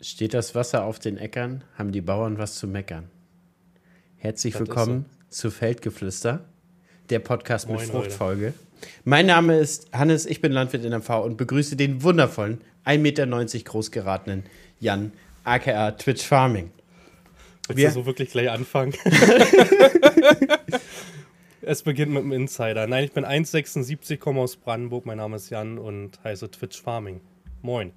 Steht das Wasser auf den Äckern, haben die Bauern was zu meckern. Herzlich Das willkommen zu Feldgeflüster, der Podcast mit Moin, Fruchtfolge. Mein Name ist Hannes, ich bin Landwirt in MV und begrüße den wundervollen, 1,90 Meter groß geratenen Jan, aka Twitch Farming. Willst Wir- du so wirklich gleich anfangen? es beginnt mit einem Insider. Nein, ich bin 1,76, komme aus Brandenburg. Mein Name ist Jan und heiße Twitch Farming. Moin.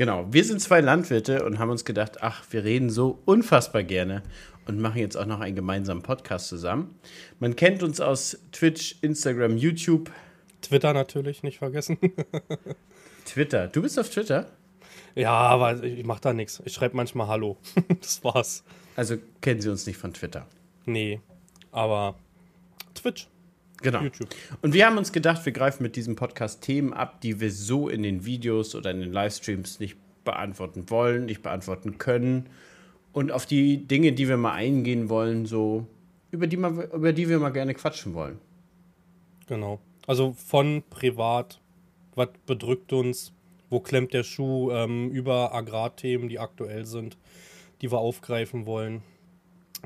Genau, wir sind zwei Landwirte und haben uns gedacht, ach, wir reden so unfassbar gerne und machen jetzt auch noch einen gemeinsamen Podcast zusammen. Man kennt uns aus Twitch, Instagram, YouTube, Twitter natürlich, nicht vergessen. Twitter. Du bist auf Twitter? ja, aber ich, mache da nichts. Ich schreibe manchmal Hallo. das war's. Also kennen Sie uns nicht von Twitter. Nee, aber Twitch, Genau. YouTube. Und wir haben uns gedacht, wir greifen mit diesem Podcast Themen ab, die wir so in den Videos oder in den Livestreams nicht beantworten wollen, nicht beantworten können. Und auf die Dinge, die wir mal eingehen wollen, so über die, mal, über die wir mal gerne quatschen wollen. Genau. Also von privat, was bedrückt uns, wo klemmt der Schuh, ähm, über Agrarthemen, die aktuell sind, die wir aufgreifen wollen.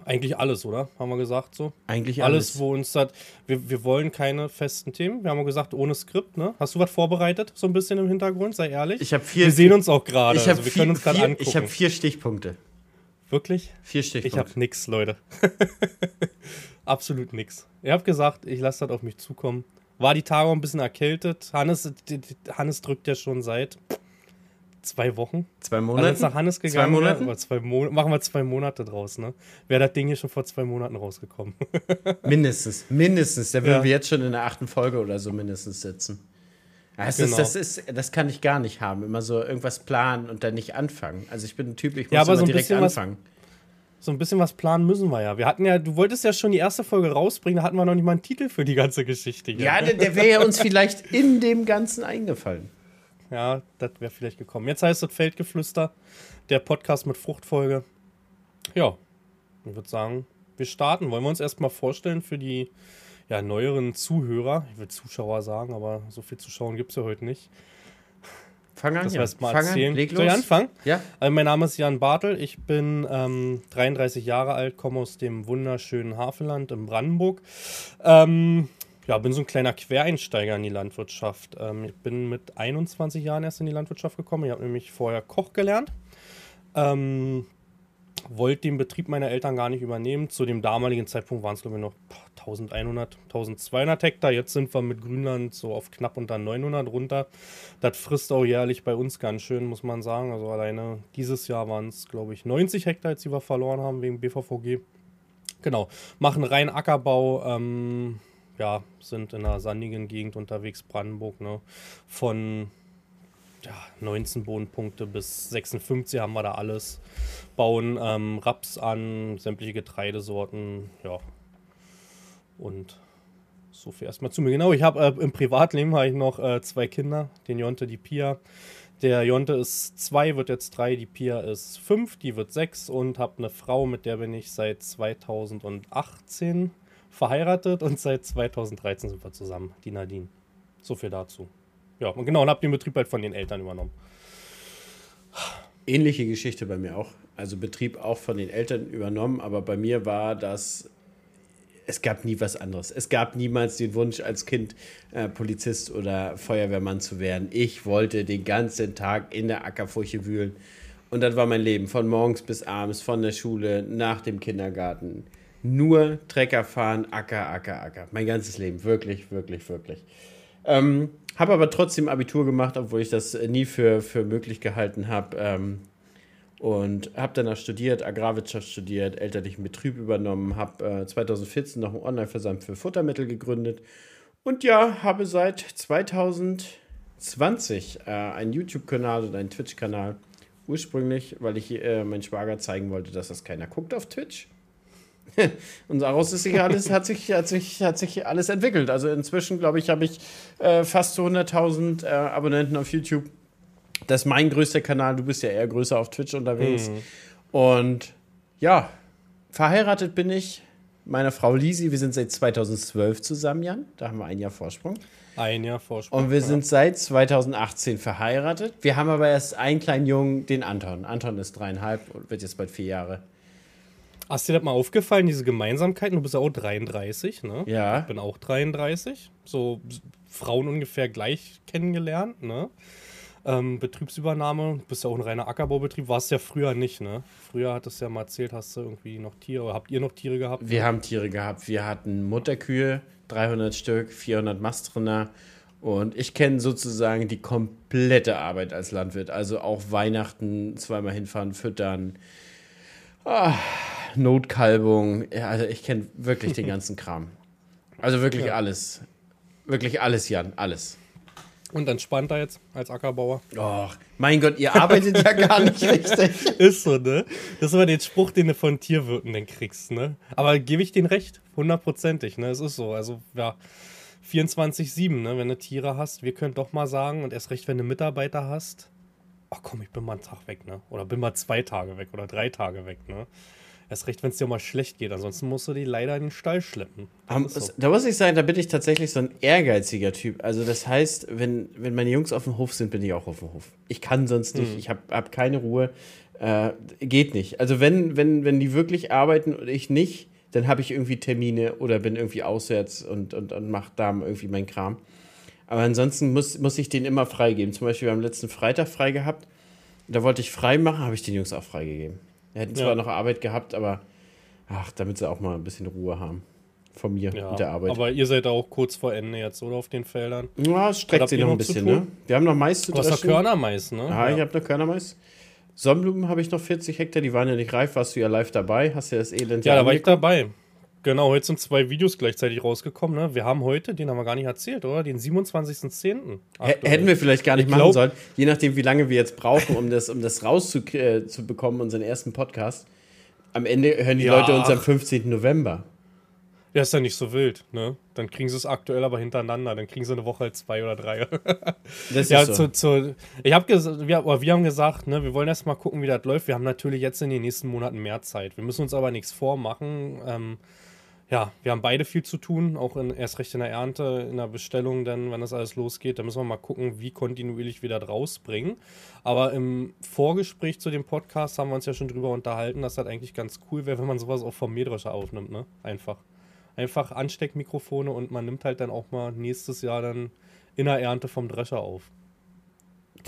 Eigentlich alles, oder? Haben wir gesagt so? Eigentlich Alles, alles. wo uns das. Wir, wir wollen keine festen Themen. Wir haben ja gesagt, ohne Skript, ne? Hast du was vorbereitet, so ein bisschen im Hintergrund? Sei ehrlich. Ich habe vier, wir sehen uns auch gerade. ich Also wir vier, können uns gerade angucken. ich habe vier Stichpunkte. Wirklich? Vier Ich Stichpunkte. habe nix, Leute. Absolut nix. Ihr habt gesagt, ich lasse das auf mich zukommen. War die Tage auch ein bisschen erkältet. Hannes, Hannes drückt ja schon seit zwei Wochen. Zwei Also Monate. jetzt nach Hannes Zwei gegangen. Monaten? wäre, oder zwei Mo machen wir zwei Monate draus, ne? Wäre das Ding hier schon vor zwei Monaten rausgekommen. Mindestens, mindestens. Da würden Ja. wir jetzt schon in der achten Folge oder so mindestens sitzen. Das, Genau. ist, das, ist, das kann ich gar nicht haben. Immer so irgendwas planen und dann nicht anfangen. Also ich bin ein Typ, ich muss Ja, aber immer so ein direkt bisschen was- anfangen. so ein bisschen was planen müssen wir ja. Wir hatten ja, du wolltest ja schon die erste Folge rausbringen, da hatten wir noch nicht mal einen Titel für die ganze Geschichte. hier. Ja, der, der wäre ja uns vielleicht in dem Ganzen eingefallen. Ja, das wäre vielleicht gekommen. Jetzt heißt es Feldgeflüster, der Podcast mit Fruchtfolge. Ja, ich würde sagen, wir starten. Wollen wir uns erstmal vorstellen für die ja, neueren Zuhörer? Ich will Zuschauer sagen, aber so viel Zuschauer gibt es ja heute nicht. Fang an, Das ja. mal Fang erzählen. an. Soll ich anfangen? Ja, Also mein Name ist Jan Bartel, ich bin ähm, 33 Jahre alt, komme aus dem wunderschönen Havelland in Brandenburg. Ähm, ja, bin so ein kleiner Quereinsteiger in die Landwirtschaft. Ähm, ich bin mit 21 Jahren erst in die Landwirtschaft gekommen. Ich habe nämlich vorher Koch gelernt. Ähm, wollte den Betrieb meiner Eltern gar nicht übernehmen. Zu dem damaligen Zeitpunkt waren es, glaube ich, noch boah, 1100, 1200 Hektar. Jetzt sind wir mit Grünland so auf knapp unter 900 runter. Das frisst auch jährlich bei uns ganz schön, muss man sagen. Also alleine dieses Jahr waren es, glaube ich, 90 Hektar, jetzt, die wir verloren haben wegen BVVG. Genau, machen rein Ackerbau, ähm, ja, sind in einer sandigen Gegend unterwegs, Brandenburg, ne? Von ja, 19 Bodenpunkte bis 56 haben wir da alles. Bauen ähm, Raps an, sämtliche Getreidesorten, ja. Und so viel erstmal zu mir. Genau, ich habe äh, im Privatleben habe ich noch äh, zwei Kinder, den Jonte, die Pia. Der Jonte ist zwei, wird jetzt drei, die Pia ist fünf, die wird sechs und habe eine Frau, mit der bin ich seit 2018 verheiratet und seit 2013 sind wir zusammen, die Nadine. So viel dazu. Ja, und genau, und habe den Betrieb halt von den Eltern übernommen. ähnliche Geschichte bei mir auch. Also Betrieb auch von den Eltern übernommen, aber bei mir war das, es gab nie was anderes. Es gab niemals den Wunsch, als Kind äh, Polizist oder Feuerwehrmann zu werden. Ich wollte den ganzen Tag in der Ackerfurche wühlen. Und das war mein Leben, von morgens bis abends, von der Schule, nach dem Kindergarten. Nur Trecker fahren, Acker, Acker, Acker. Mein ganzes Leben, wirklich, wirklich, wirklich. Ähm, habe aber trotzdem Abitur gemacht, obwohl ich das nie für, für möglich gehalten habe. Ähm, und habe danach studiert, Agrarwirtschaft studiert, elterlichen Betrieb übernommen, habe äh, 2014 noch einen Online-Versand für Futtermittel gegründet und ja, habe seit 2020 äh, einen YouTube-Kanal und einen Twitch-Kanal. Ursprünglich, weil ich äh, meinen Schwager zeigen wollte, dass das keiner guckt auf Twitch. Und daraus ist sich alles, hat, sich, hat, sich, hat sich alles entwickelt. Also inzwischen, glaube ich, habe ich äh, fast so 100.000 äh, Abonnenten auf YouTube. Das ist mein größter Kanal. Du bist ja eher größer auf Twitch unterwegs. Und ja, verheiratet bin ich meiner Frau Lisi. Wir sind seit 2012 zusammen, Jan. Da haben wir ein Jahr Vorsprung. Ein Jahr Vorsprung. Und wir sind seit 2018 verheiratet. Wir haben aber erst einen kleinen Jungen, den Anton. Anton ist dreieinhalb und wird jetzt bald vier Jahre. Hast dir das mal aufgefallen, diese Gemeinsamkeiten? Du bist ja auch 33, ne? Ja. Ich bin auch 33. So Frauen ungefähr gleich kennengelernt, ne? Ähm, Betriebsübernahme, du bist ja auch ein reiner Ackerbaubetrieb, warst ja früher nicht, ne? Früher hattest du ja mal erzählt, hast du irgendwie noch Tiere, oder habt ihr noch Tiere gehabt? Wir haben Tiere gehabt. Wir hatten Mutterkühe, 300 Stück, 400 Mastrinder. Und ich kenne sozusagen die komplette Arbeit als Landwirt. Also auch Weihnachten zweimal hinfahren, füttern, ah, Notkalbung. Ja, also ich kenne wirklich den ganzen Kram. Also wirklich Ja. alles. Wirklich alles, Jan, alles. Und entspannter jetzt als Ackerbauer? Och, mein Gott, ihr arbeitet ja gar nicht richtig. Ist so, ne? Das ist aber den Spruch, den du von Tierwirten dann kriegst, ne? Aber gebe ich den recht, hundertprozentig, ne? Es ist so. Also, ja, 24-7, ne? Wenn du Tiere hast, wir können doch mal sagen, und erst recht, wenn du Mitarbeiter hast, ach komm, ich bin mal einen Tag weg, ne? Oder bin mal zwei Tage weg oder drei Tage weg, ne? Erst recht, wenn es dir mal schlecht geht, ansonsten musst du die leider in den Stall schleppen. Um, so. Da muss ich sagen, da bin ich tatsächlich so ein ehrgeiziger Typ. Also das heißt, wenn, wenn meine Jungs auf dem Hof sind, bin ich auch auf dem Hof. Ich kann sonst nicht, ich habe hab keine Ruhe. Äh, geht nicht. Also wenn, wenn, wenn die wirklich arbeiten und ich nicht, dann habe ich irgendwie Termine oder bin irgendwie auswärts und, und, und mache da irgendwie meinen Kram. Aber ansonsten muss, muss ich den immer freigeben. Zum Beispiel, wir haben letzten Freitag frei gehabt. Da wollte ich frei machen, habe ich den Jungs auch freigegeben. Wir hätten zwar Ja. noch Arbeit gehabt, aber ach, damit sie auch mal ein bisschen Ruhe haben. Von mir Ja, mit der Arbeit. aber ihr seid auch kurz vor Ende jetzt, oder? Auf den Feldern. ja, es streckt sich noch ein noch bisschen, tun? ne? Wir haben noch Mais zu Du hast dreschen. Körnermais, ne? Ah, ich habe noch Körnermais. Sonnenblumen habe ich noch 40 Hektar, die waren ja nicht reif. Warst du ja live dabei? Hast ja das Elend Ja, da war ich dabei. Genau, heute sind zwei Videos gleichzeitig rausgekommen. Ne? Wir haben heute, den haben wir gar nicht erzählt, oder? Den 27.10. H- Hätten wir vielleicht gar nicht Ich machen glaub- sollen, je nachdem, wie lange wir jetzt brauchen, um das, um das rauszubekommen, äh, unseren ersten Podcast. Am Ende hören die Ja. Leute uns am 15. November. Ja, ist ja nicht so wild, ne? Dann kriegen sie es aktuell aber hintereinander. Dann kriegen sie eine Woche halt zwei oder drei. Das ja, ist so. zu, zu, ich gesagt, wir, wir haben gesagt, ne, wir wollen erst mal gucken, wie das läuft. Wir haben natürlich jetzt in den nächsten Monaten mehr Zeit. Wir müssen uns aber nichts vormachen. Ähm, ja, wir haben beide viel zu tun, auch in, erst recht in der Ernte, in der Bestellung, dann, wenn das alles losgeht, da müssen wir mal gucken, wie kontinuierlich wir das rausbringen. Aber im Vorgespräch zu dem Podcast haben wir uns ja schon drüber unterhalten, dass das eigentlich ganz cool wäre, wenn man sowas auch vom Mähdrescher aufnimmt, ne? Einfach. Einfach Ansteckmikrofone und man nimmt halt dann auch mal nächstes Jahr dann in der Ernte vom Drescher auf.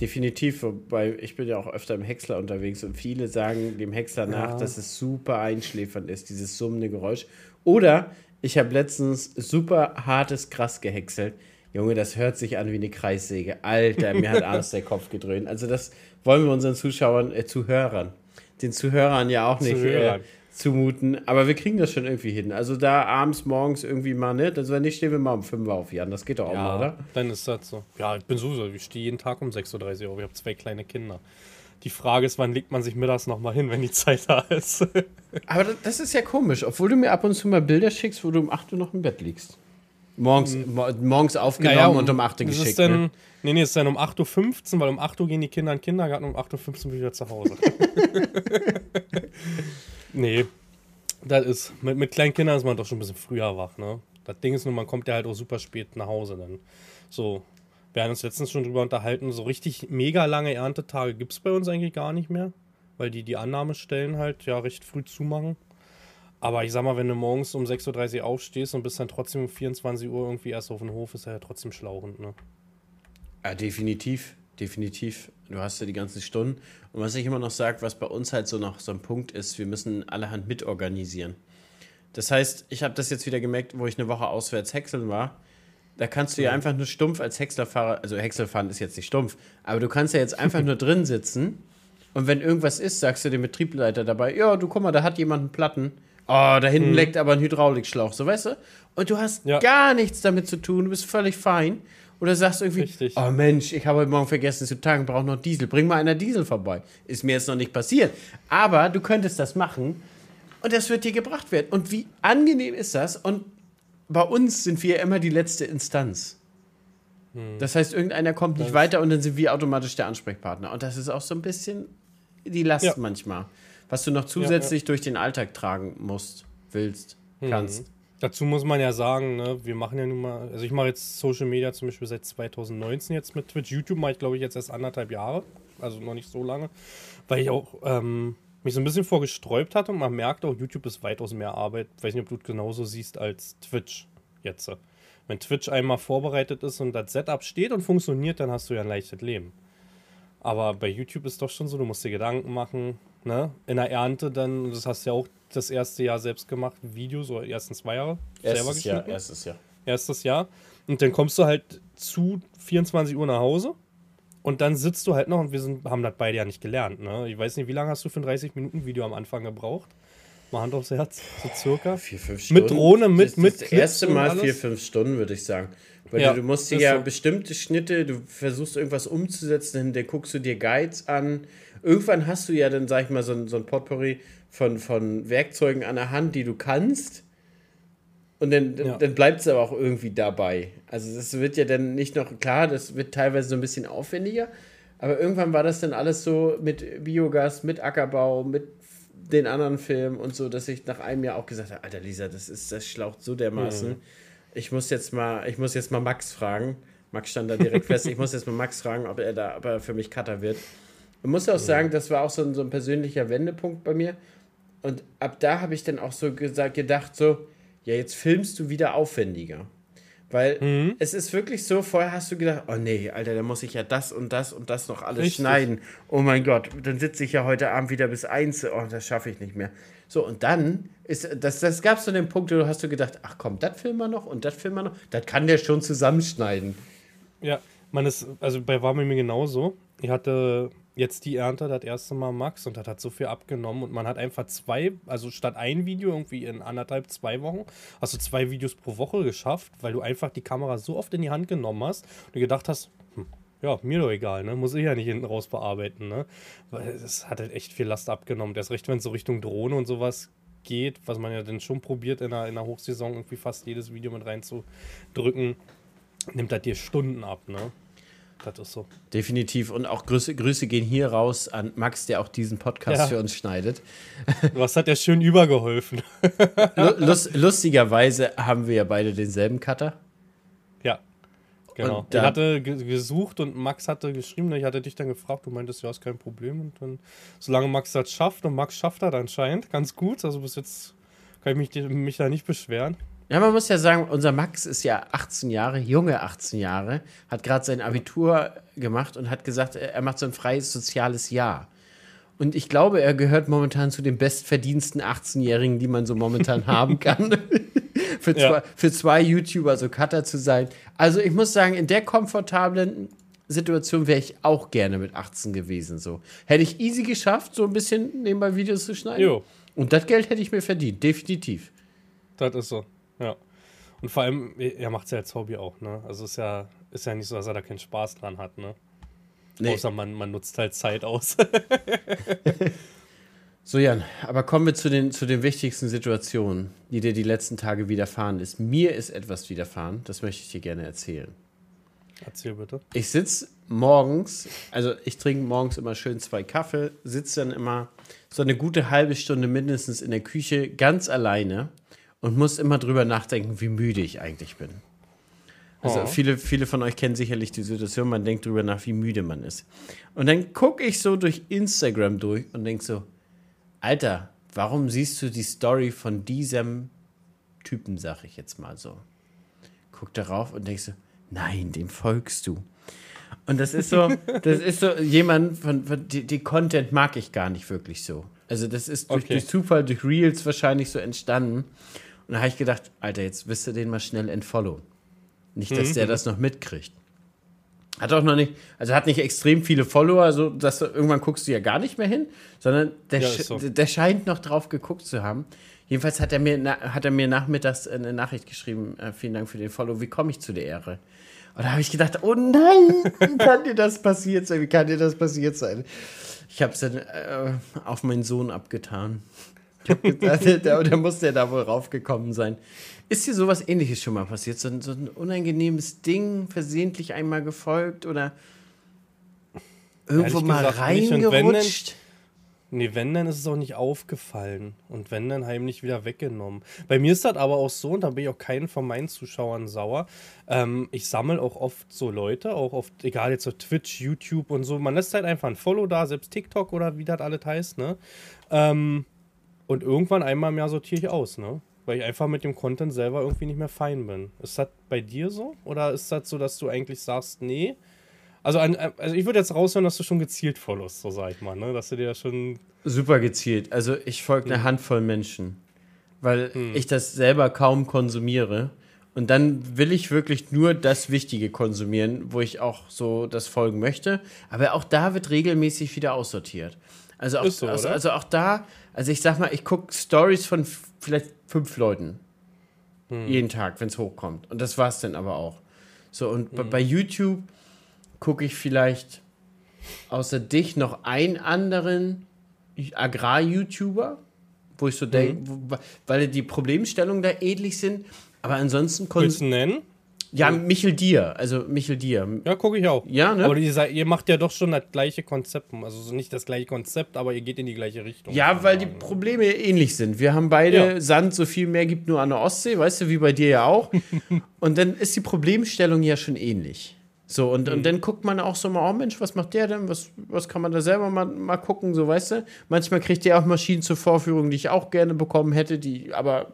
Definitiv, wobei ich bin ja auch öfter im Häcksler unterwegs und viele sagen dem Häcksler nach, Ja. dass es super einschläfernd ist, dieses summende Geräusch. Oder ich habe letztens super hartes Gras gehäckselt. Junge, das hört sich an wie eine Kreissäge. Alter, mir hat alles der Kopf gedröhnt. Also das wollen wir unseren Zuschauern, äh, Zuhörern, den Zuhörern ja auch nicht äh. Zumuten. Aber wir kriegen das schon irgendwie hin. Also da abends, morgens irgendwie mal, ne? Also wenn nicht, stehen wir mal um 5 Uhr auf, Jan. Das geht doch auch mal, oder? dann ist das so. Ja, ich bin sowieso, ich stehe jeden Tag um 6.30 Uhr auf. Ich habe zwei kleine Kinder. Die Frage ist, wann legt man sich mittags nochmal hin, wenn die Zeit da ist? Aber das, ist ja komisch, obwohl du mir ab und zu mal Bilder schickst, wo du um 8 Uhr noch im Bett liegst. Morgens, mo morgens aufgenommen und um 8 Uhr geschickt. Ist dann, ne? Nee, nee, es ist dann um 8.15 Uhr, weil um 8 Uhr gehen die Kinder in den Kindergarten und um 8.15 Uhr wieder zu Hause. nee, das ist, mit, mit kleinen Kindern ist man doch schon ein bisschen früher wach, ne? Das Ding ist nur, man kommt ja halt auch super spät nach Hause dann. So, wir haben uns letztens schon drüber unterhalten, so richtig mega lange Erntetage gibt es bei uns eigentlich gar nicht mehr, weil die die Annahmestellen halt ja recht früh zumachen. Aber ich sag mal, wenn du morgens um 6.30 Uhr aufstehst und bist dann trotzdem um 24 Uhr irgendwie erst auf dem Hof, ist er ja trotzdem schlauchend, ne? Ja, definitiv. Definitiv. Du hast ja die ganzen Stunden. Und was ich immer noch sage, was bei uns halt so noch so ein Punkt ist, wir müssen allerhand mitorganisieren. Das heißt, ich habe das jetzt wieder gemerkt, wo ich eine Woche auswärts häckseln war. Da kannst du ja einfach nur stumpf als Häckslerfahrer, also Häckselfahren ist jetzt nicht stumpf, aber du kannst ja jetzt einfach nur drin sitzen und wenn irgendwas ist, sagst du dem Betriebsleiter dabei, ja, du guck mal, da hat jemand einen Platten. Oh, da hinten leckt aber ein Hydraulikschlauch, so weißt du? Und du hast Ja. gar nichts damit zu tun, du bist völlig fein. Oder sagst irgendwie, Richtig. oh Mensch, ich habe heute Morgen vergessen zu tanken, brauche noch Diesel. Bring mal einer Diesel vorbei. Ist mir jetzt noch nicht passiert. Aber du könntest das machen und das wird dir gebracht werden. Und wie angenehm ist das? Und bei uns sind wir immer die letzte Instanz. Das heißt, irgendeiner kommt nicht Das- weiter und dann sind wir automatisch der Ansprechpartner. Und das ist auch so ein bisschen die Last Ja. manchmal. Was du noch zusätzlich durch den Alltag tragen musst, willst. mhm. Dazu muss man ja sagen, ne, wir machen ja nun mal, also ich mache jetzt Social Media zum Beispiel seit 2019 jetzt mit Twitch. YouTube mache ich glaube ich jetzt erst anderthalb Jahre, also noch nicht so lange, weil ich auch ähm, mich so ein bisschen vorgesträubt hatte und man merkt auch, YouTube ist weitaus mehr Arbeit. Ich weiß nicht, ob du es genauso siehst als Twitch jetzt. Wenn Twitch einmal vorbereitet ist und das Setup steht und funktioniert, dann hast du ja ein leichtes Leben. Aber bei YouTube ist doch schon so, du musst dir Gedanken machen, ne? In der Ernte dann, das hast du ja auch das erste Jahr selbst gemacht, Videos oder ersten zwei Jahre erstes selber geschnitten. Jahr, erstes Jahr. Erstes Jahr. Und dann kommst du halt zu 24 Uhr nach Hause und dann sitzt du halt noch und wir sind, haben das beide ja nicht gelernt. Ne? Ich weiß nicht, wie lange hast du für ein 30-Minuten-Video am Anfang gebraucht? Mal Hand aufs Herz, so circa. Vier, fünf Stunden. Mit Drohne, mit, das, mit Das erste Mal vier, fünf Stunden, würde ich sagen. Weil ja, du, du musst dir ja so. bestimmte Schnitte, du versuchst irgendwas umzusetzen, dann guckst du dir Guides an. Irgendwann hast du ja dann, sag ich mal, so ein, so ein Potpourri von, von Werkzeugen an der Hand, die du kannst. Und dann, ja. dann bleibt es aber auch irgendwie dabei. Also das wird ja dann nicht noch, klar, das wird teilweise so ein bisschen aufwendiger, aber irgendwann war das dann alles so mit Biogas, mit Ackerbau, mit den anderen Filmen und so, dass ich nach einem Jahr auch gesagt habe, Alter Lisa, das ist, das schlaucht so dermaßen. Mhm. Ich muss jetzt mal, ich muss jetzt mal Max fragen. Max stand da direkt fest. Ich muss jetzt mal Max fragen, ob er da, ob er für mich Cutter wird. Ich muss auch mhm. sagen, das war auch so ein, so ein persönlicher Wendepunkt bei mir. Und ab da habe ich dann auch so gesagt, gedacht, so, ja, jetzt filmst du wieder aufwendiger. Weil mhm. es ist wirklich so, vorher hast du gedacht, oh nee, Alter, da muss ich ja das und das und das noch alles Richtig. schneiden. Oh mein Gott, dann sitze ich ja heute Abend wieder bis eins, oh, das schaffe ich nicht mehr. So, und dann ist, das, das gab es so den Punkt, wo du hast du gedacht, ach komm, das filmen wir noch und das filmen wir noch, das kann der schon zusammenschneiden. Ja, man ist, also bei war mir genauso. Ich hatte jetzt die Ernte das erste Mal Max und das hat so viel abgenommen und man hat einfach zwei, also statt ein Video irgendwie in anderthalb, zwei Wochen, hast du zwei Videos pro Woche geschafft, weil du einfach die Kamera so oft in die Hand genommen hast und gedacht hast, hm, ja, mir doch egal, ne? Muss ich ja nicht hinten raus bearbeiten, ne? Weil es hat halt echt viel Last abgenommen. Erst recht, wenn es so Richtung Drohne und sowas geht, was man ja dann schon probiert, in der, in der Hochsaison irgendwie fast jedes Video mit reinzudrücken, nimmt das dir Stunden ab, ne? Das ist so. Definitiv. Und auch Grüße, Grüße gehen hier raus an Max, der auch diesen Podcast ja. für uns schneidet. Was hat er schön übergeholfen? Lust, lustigerweise haben wir ja beide denselben Cutter. Ja. Genau. ich hatte gesucht und Max hatte geschrieben, ich hatte dich dann gefragt, du meintest, ja, ist kein Problem. Und dann, solange Max das schafft, und Max schafft das anscheinend ganz gut, also bis jetzt kann ich mich, mich da nicht beschweren. Ja, man muss ja sagen, unser Max ist ja 18 Jahre, junge 18 Jahre, hat gerade sein Abitur gemacht und hat gesagt, er macht so ein freies soziales Jahr. Und ich glaube, er gehört momentan zu den bestverdiensten 18-Jährigen, die man so momentan haben kann. für, ja. zwei, für zwei YouTuber so Cutter zu sein. Also ich muss sagen, in der komfortablen Situation wäre ich auch gerne mit 18 gewesen. So. Hätte ich easy geschafft, so ein bisschen nebenbei Videos zu schneiden. Jo. Und das Geld hätte ich mir verdient, definitiv. Das ist so. Ja. Und vor allem, er macht es ja als Hobby auch, ne? Also ist ja, ist ja nicht so, dass er da keinen Spaß dran hat, ne? Nee. Außer man, man nutzt halt Zeit aus. so, Jan, aber kommen wir zu den, zu den wichtigsten Situationen, die dir die letzten Tage widerfahren ist. Mir ist etwas widerfahren, das möchte ich dir gerne erzählen. Erzähl bitte. Ich sitze morgens, also ich trinke morgens immer schön zwei Kaffee, sitze dann immer so eine gute halbe Stunde mindestens in der Küche ganz alleine und muss immer drüber nachdenken, wie müde ich eigentlich bin. Also oh. viele, viele von euch kennen sicherlich die Situation, man denkt drüber nach, wie müde man ist. Und dann gucke ich so durch Instagram durch und denke so, Alter, warum siehst du die Story von diesem Typen, sag ich jetzt mal so. Guck darauf und denkst so, nein, dem folgst du. Und das ist so, das ist so jemand, von, von die, die, Content mag ich gar nicht wirklich so. Also das ist durch, okay. durch Zufall, durch Reels wahrscheinlich so entstanden. Und da habe ich gedacht, Alter, jetzt wirst du den mal schnell entfollow. Nicht, dass mhm. der das noch mitkriegt. Hat auch noch nicht, also hat nicht extrem viele Follower, also dass du, irgendwann guckst du ja gar nicht mehr hin, sondern der, ja, so. der scheint noch drauf geguckt zu haben. Jedenfalls hat er mir, hat er mir nachmittags eine Nachricht geschrieben, äh, vielen Dank für den Follow, wie komme ich zu der Ehre? Und da habe ich gedacht, oh nein, wie kann dir das passiert sein? Wie kann dir das passiert sein? Ich habe es dann äh, auf meinen Sohn abgetan. Ich habe gedacht, da, da muss der da wohl raufgekommen sein. Ist dir sowas ähnliches schon mal passiert? So, so ein unangenehmes Ding, versehentlich einmal gefolgt oder irgendwo mal reingerutscht? Nee, wenn, dann ist es auch nicht aufgefallen. Und wenn, dann heimlich wieder weggenommen. Bei mir ist das aber auch so, und da bin ich auch keinen von meinen Zuschauern sauer. Ähm, ich sammle auch oft so Leute, auch oft, egal jetzt so Twitch, YouTube und so. Man lässt halt einfach ein Follow da, selbst TikTok oder wie das alles heißt, ne? Ähm, und irgendwann einmal im Jahr sortiere ich aus, ne? Weil ich einfach mit dem Content selber irgendwie nicht mehr fein bin. Ist das bei dir so? Oder ist das so, dass du eigentlich sagst, nee, also, ein, also ich würde jetzt raushören, dass du schon gezielt followst, so sag ich mal, ne? Dass du dir schon. Super gezielt. Also ich folge eine hm. Handvoll Menschen, weil hm. ich das selber kaum konsumiere. Und dann will ich wirklich nur das Wichtige konsumieren, wo ich auch so das folgen möchte. Aber auch da wird regelmäßig wieder aussortiert. Also auch, so, also, also, auch da, also ich sag mal, ich gucke Stories von vielleicht fünf Leuten. Hm. Jeden Tag, wenn es hochkommt. Und das war's dann aber auch. So, und hm. bei YouTube gucke ich vielleicht außer dich noch einen anderen Agrar-YouTuber, wo ich so denke, mhm. weil die Problemstellungen da ähnlich sind. Aber ansonsten Willst du nennen? Ja, Michel Dier, also Michel Dier. Ja, gucke ich auch. Ja, ne? Aber ihr, ihr, macht ja doch schon das gleiche Konzept. Also nicht das gleiche Konzept, aber ihr geht in die gleiche Richtung. Ja, weil die Probleme ähnlich sind. Wir haben beide ja. Sand, so viel mehr gibt nur an der Ostsee, weißt du, wie bei dir ja auch. Und dann ist die Problemstellung ja schon ähnlich. So, und, mhm. und dann guckt man auch so mal, oh Mensch, was macht der denn? Was, was kann man da selber mal, mal gucken, so weißt du? Manchmal kriegt der auch Maschinen zur Vorführung, die ich auch gerne bekommen hätte, die aber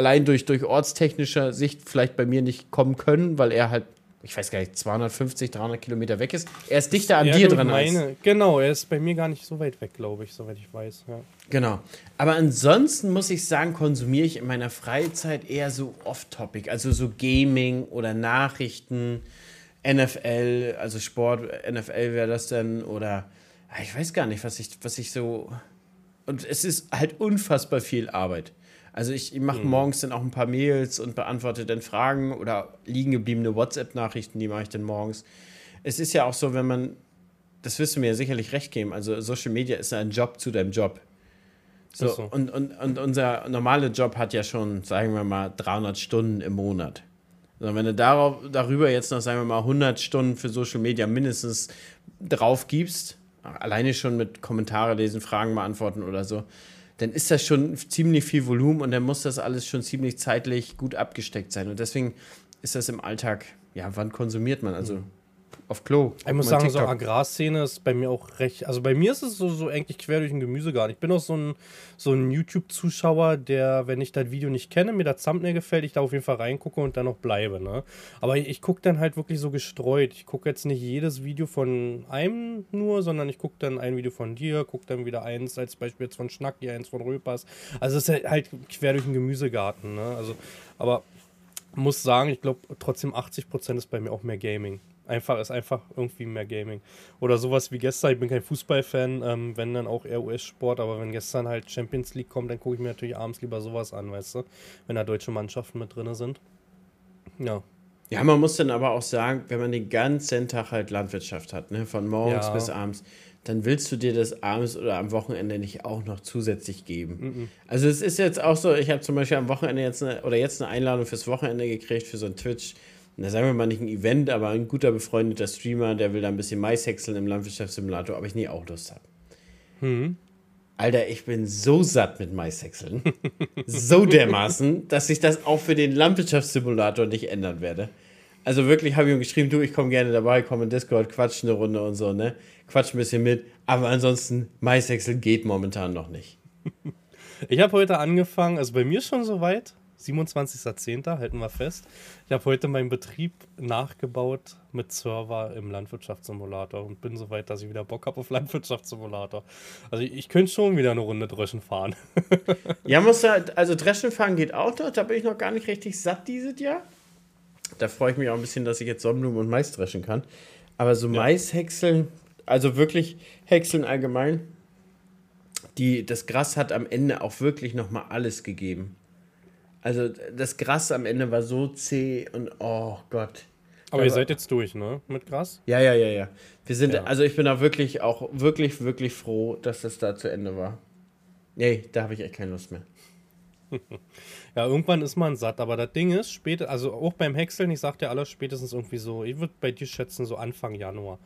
allein durch, durch ortstechnischer Sicht vielleicht bei mir nicht kommen können, weil er halt, ich weiß gar nicht, 250, 300 Kilometer weg ist. Er ist dichter an dir dran. Meine, genau, er ist bei mir gar nicht so weit weg, glaube ich, soweit ich weiß. Ja. Genau. Aber ansonsten muss ich sagen, konsumiere ich in meiner Freizeit eher so off-topic, also so Gaming oder Nachrichten NFL, also Sport, NFL wäre das denn, oder ich weiß gar nicht, was ich, was ich so. Und es ist halt unfassbar viel Arbeit. Also ich, ich mache mhm. morgens dann auch ein paar Mails und beantworte dann Fragen oder liegen gebliebene WhatsApp-Nachrichten, die mache ich dann morgens. Es ist ja auch so, wenn man, das wirst du mir ja sicherlich recht geben, also Social Media ist ein Job zu deinem Job. So, so. Und, und, und unser normaler Job hat ja schon, sagen wir mal, 300 Stunden im Monat. Also wenn du darauf, darüber jetzt noch, sagen wir mal, 100 Stunden für Social Media mindestens drauf gibst, alleine schon mit Kommentare lesen, Fragen beantworten oder so, dann ist das schon ziemlich viel Volumen und dann muss das alles schon ziemlich zeitlich gut abgesteckt sein. Und deswegen ist das im Alltag, ja, wann konsumiert man? Also auf Klo. Ich muss sagen, TikTok. so Agrarszene ist bei mir auch recht. Also bei mir ist es so, so eigentlich quer durch den Gemüsegarten. Ich bin auch so ein, so ein YouTube-Zuschauer, der, wenn ich das Video nicht kenne, mir das Thumbnail gefällt, ich da auf jeden Fall reingucke und dann noch bleibe. Ne? Aber ich, ich gucke dann halt wirklich so gestreut. Ich gucke jetzt nicht jedes Video von einem nur, sondern ich gucke dann ein Video von dir, gucke dann wieder eins als Beispiel jetzt von Schnacki, eins von Röpers. Also es ist halt quer durch den Gemüsegarten. Ne? Also, aber muss sagen, ich glaube trotzdem 80% ist bei mir auch mehr Gaming. Einfach ist einfach irgendwie mehr Gaming. Oder sowas wie gestern, ich bin kein Fußballfan, ähm, wenn dann auch eher US-Sport, aber wenn gestern halt Champions League kommt, dann gucke ich mir natürlich abends lieber sowas an, weißt du? Wenn da deutsche Mannschaften mit drin sind. Ja. Ja, man muss dann aber auch sagen, wenn man den ganzen Tag halt Landwirtschaft hat, ne, von morgens ja. bis abends, dann willst du dir das abends oder am Wochenende nicht auch noch zusätzlich geben. Mm -mm. Also es ist jetzt auch so, ich habe zum Beispiel am Wochenende jetzt eine, oder jetzt eine Einladung fürs Wochenende gekriegt für so ein Twitch na, sagen wir mal nicht ein Event, aber ein guter befreundeter Streamer, der will da ein bisschen Mais häckseln im Landwirtschaftssimulator, aber ich nie auch Lust habe. Hm. Alter, ich bin so satt mit Maishäckseln. so dermaßen, dass ich das auch für den Landwirtschaftssimulator nicht ändern werde. Also wirklich habe ich ihm geschrieben, du, ich komme gerne dabei, komme in Discord, quatsch eine Runde und so, ne? Quatsch ein bisschen mit. Aber ansonsten, Maishäckseln geht momentan noch nicht. Ich habe heute angefangen, also bei mir schon soweit. 27.10. halten wir fest. Ich habe heute meinen Betrieb nachgebaut mit Server im Landwirtschaftssimulator und bin so weit, dass ich wieder Bock habe auf Landwirtschaftssimulator. Also ich, ich könnte schon wieder eine Runde Dreschen fahren. ja, muss ja, also Dreschen fahren geht auch dort, da bin ich noch gar nicht richtig satt dieses Jahr. Da freue ich mich auch ein bisschen, dass ich jetzt Sonnenblumen und Mais dreschen kann. Aber so ja. Mais häckseln, also wirklich häckseln allgemein, die, das Gras hat am Ende auch wirklich nochmal alles gegeben. Also das Gras am Ende war so zäh und oh Gott. Aber, ihr seid jetzt durch, ne? Mit Gras? Ja, ja, ja, ja. Wir sind, ja. also ich bin da wirklich auch wirklich, wirklich froh, dass das da zu Ende war. Nee, da habe ich echt keine Lust mehr. ja, irgendwann ist man satt, aber das Ding ist, später, also auch beim Häckseln, ich sagte ja alles spätestens irgendwie so, ich würde bei dir schätzen, so Anfang Januar.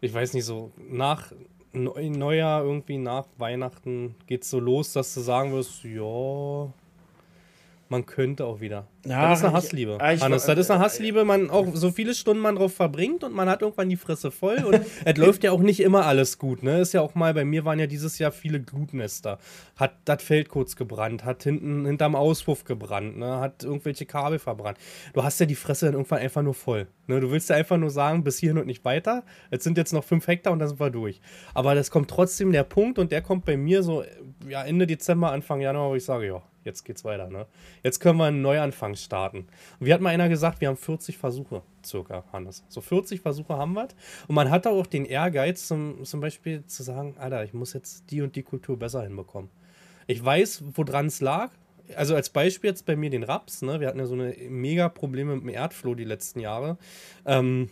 Ich weiß nicht, so nach Neujahr irgendwie nach Weihnachten geht es so los, dass du sagen wirst, ja, man könnte auch wieder. Ja, das ist eine Hassliebe. Ich, ah, ich, Hannes, das ist eine Hassliebe, man auch so viele Stunden man drauf verbringt und man hat irgendwann die Fresse voll und es läuft ja auch nicht immer alles gut, ne? Ist ja auch mal, bei mir waren ja dieses Jahr viele Glutnester. Hat das Feld kurz gebrannt, hat hinten hinterm Auspuff gebrannt, ne? Hat irgendwelche Kabel verbrannt. Du hast ja die Fresse dann irgendwann einfach nur voll. Ne? Du willst ja einfach nur sagen, bis hierhin und nicht weiter. Jetzt sind jetzt noch fünf Hektar und dann sind wir durch. Aber das kommt trotzdem der Punkt und der kommt bei mir so ja, Ende Dezember, Anfang Januar, wo ich sage, ja, jetzt geht's weiter. Ne? Jetzt können wir einen Neuanfang starten. Und wie hat mal einer gesagt, wir haben 40 Versuche, circa, Hannes. So 40 Versuche haben wir. Und man hat auch den Ehrgeiz, zum, zum Beispiel zu sagen, Alter, ich muss jetzt die und die Kultur besser hinbekommen. Ich weiß, woran es lag. Also als Beispiel jetzt bei mir den Raps. Ne? Wir hatten ja so eine mega Probleme mit dem Erdfloh die letzten Jahre. Ähm,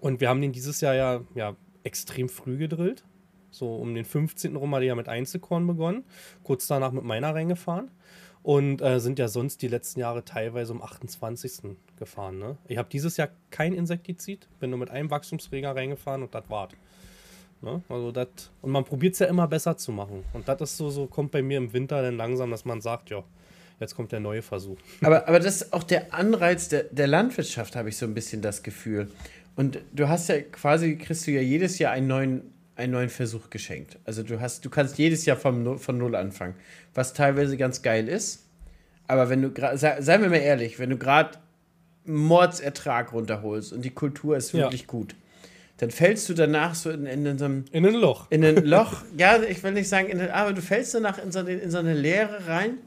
und wir haben den dieses Jahr ja, ja extrem früh gedrillt. So um den 15. rum hatte ich ja mit Einzelkorn begonnen. Kurz danach mit meiner reingefahren und äh, sind ja sonst die letzten Jahre teilweise um 28. gefahren. Ne? Ich habe dieses Jahr kein Insektizid, bin nur mit einem Wachstumsreger reingefahren und das war's. Ne? Also das und man probiert es ja immer besser zu machen. Und das ist so, so kommt bei mir im Winter dann langsam, dass man sagt, ja, jetzt kommt der neue Versuch. Aber, aber das ist auch der Anreiz der, der Landwirtschaft, habe ich so ein bisschen das Gefühl. Und du hast ja quasi, kriegst du ja jedes Jahr einen neuen einen neuen Versuch geschenkt. Also du hast, du kannst jedes Jahr vom, von null anfangen, was teilweise ganz geil ist. Aber wenn du gerade, seien wir mal ehrlich, wenn du gerade Mordsertrag runterholst und die Kultur ist wirklich ja. gut, dann fällst du danach so in, in, in so einem. In ein Loch. In ein Loch. ja, ich will nicht sagen, in, aber du fällst danach in so, in so eine Leere rein.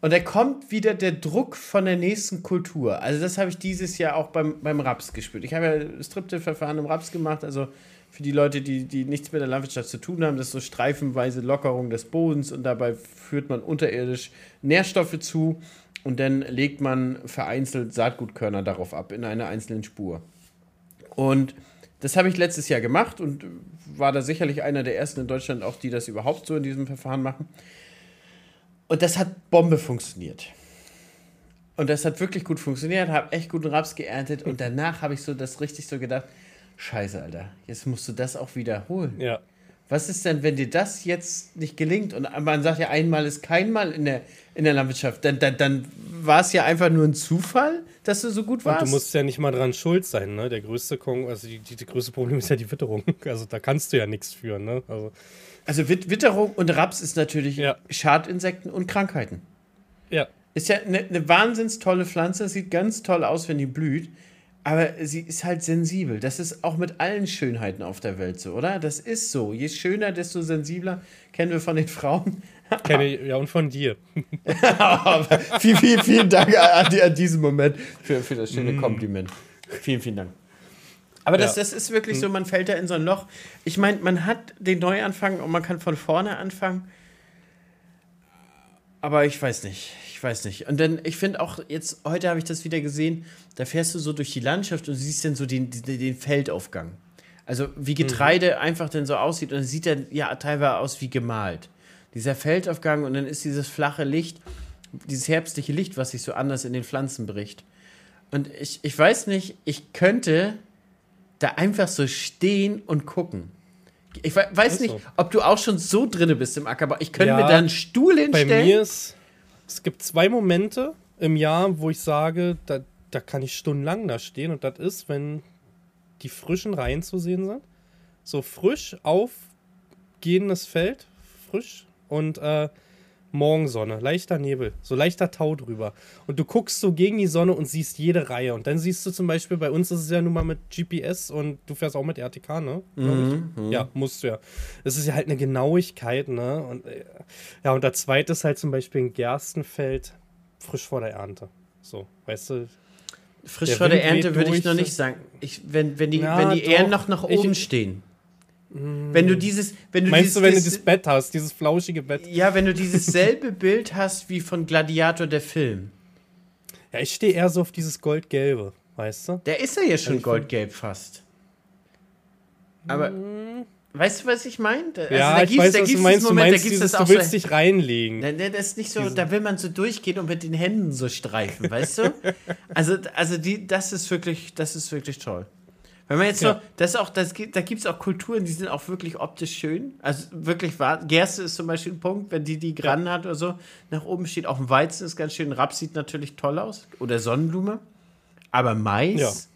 Und da kommt wieder der Druck von der nächsten Kultur. Also, das habe ich dieses Jahr auch beim, beim Raps gespürt. Ich habe ja Stripte-Verfahren im Raps gemacht, also für die Leute, die, die nichts mit der Landwirtschaft zu tun haben, das ist so streifenweise Lockerung des Bodens und dabei führt man unterirdisch Nährstoffe zu und dann legt man vereinzelt Saatgutkörner darauf ab in einer einzelnen Spur. Und das habe ich letztes Jahr gemacht und war da sicherlich einer der ersten in Deutschland auch, die das überhaupt so in diesem Verfahren machen. Und das hat Bombe funktioniert. Und das hat wirklich gut funktioniert, habe echt guten Raps geerntet und danach habe ich so das richtig so gedacht, Scheiße, Alter. Jetzt musst du das auch wiederholen. Ja. Was ist denn, wenn dir das jetzt nicht gelingt? Und man sagt ja, einmal ist kein Mal in der, in der Landwirtschaft. Dann, dann, dann war es ja einfach nur ein Zufall, dass du so gut warst. Und du musst ja nicht mal dran schuld sein, ne? Der größte Kon also die, die, die, größte Problem ist ja die Witterung. Also da kannst du ja nichts führen, ne? Also, also Witterung und Raps ist natürlich ja. Schadinsekten und Krankheiten. Ja. Ist ja eine, eine wahnsinns tolle Pflanze, sieht ganz toll aus, wenn die blüht. Aber sie ist halt sensibel. Das ist auch mit allen Schönheiten auf der Welt so, oder? Das ist so. Je schöner, desto sensibler. Kennen wir von den Frauen. Kenne ich, ja, und von dir. vielen, vielen, vielen Dank an, an, diesen Moment für, für das schöne mm. Kompliment. Vielen, vielen Dank. Aber das, ja. das ist wirklich so, mm. man fällt da in so ein Loch. Ich meine, man hat den Neuanfang und man kann von vorne anfangen. Aber ich weiß nicht weiß nicht. Und dann, ich finde auch, jetzt, heute habe ich das wieder gesehen, da fährst du so durch die Landschaft und siehst dann so den, den, den Feldaufgang. Also wie Getreide mhm. einfach dann so aussieht und es sieht dann ja teilweise aus wie gemalt. Dieser Feldaufgang und dann ist dieses flache Licht, dieses herbstliche Licht, was sich so anders in den Pflanzen bricht. Und ich, ich weiß nicht, ich könnte da einfach so stehen und gucken. Ich weiß nicht, ob du auch schon so drinne bist im Ackerbau. Ich könnte ja, mir da einen Stuhl hinstellen. Bei mir ist es gibt zwei Momente im Jahr, wo ich sage, da, da kann ich stundenlang da stehen. Und das ist, wenn die frischen Reihen zu sehen sind. So frisch aufgehendes Feld, frisch und äh, Morgensonne, leichter Nebel, so leichter Tau drüber. Und du guckst so gegen die Sonne und siehst jede Reihe. Und dann siehst du zum Beispiel, bei uns ist es ja nun mal mit GPS und du fährst auch mit RTK, ne? Mhm, mhm, ja, musst du ja. Das ist ja halt eine Genauigkeit, ne? Und äh, ja, und der zweite ist halt zum Beispiel ein Gerstenfeld frisch vor der Ernte. So, weißt du, Frisch vor der Ernte würde ich noch nicht sagen. Ich, wenn, wenn die, ja, wenn die Ähren noch nach oben ich, stehen. Wenn du dieses, wenn du Meinst dieses, du, wenn du dieses Bett hast, dieses flauschige Bett? Ja, wenn du dieses selbe Bild hast wie von Gladiator der Film. Ja, ich stehe eher so auf dieses Goldgelbe, weißt du? Der ist ja jetzt schon goldgelb fast. Aber mm. weißt du, was ich meine? Also, ja, ich weiß, was du meinst. Moment, du meinst dieses, du willst so, dich reinlegen. Da, das ist nicht so, da will man so durchgehen und mit den Händen so streifen, weißt du? Also, also die, das ist wirklich, das ist wirklich toll. Wenn man jetzt ja. so, das auch, das, da gibt es auch Kulturen, die sind auch wirklich optisch schön. Also wirklich wahr. Gerste ist zum Beispiel ein Punkt, wenn die die Gran ja. hat oder so, nach oben steht. Auch ein Weizen ist ganz schön. Raps sieht natürlich toll aus. Oder Sonnenblume. Aber Mais.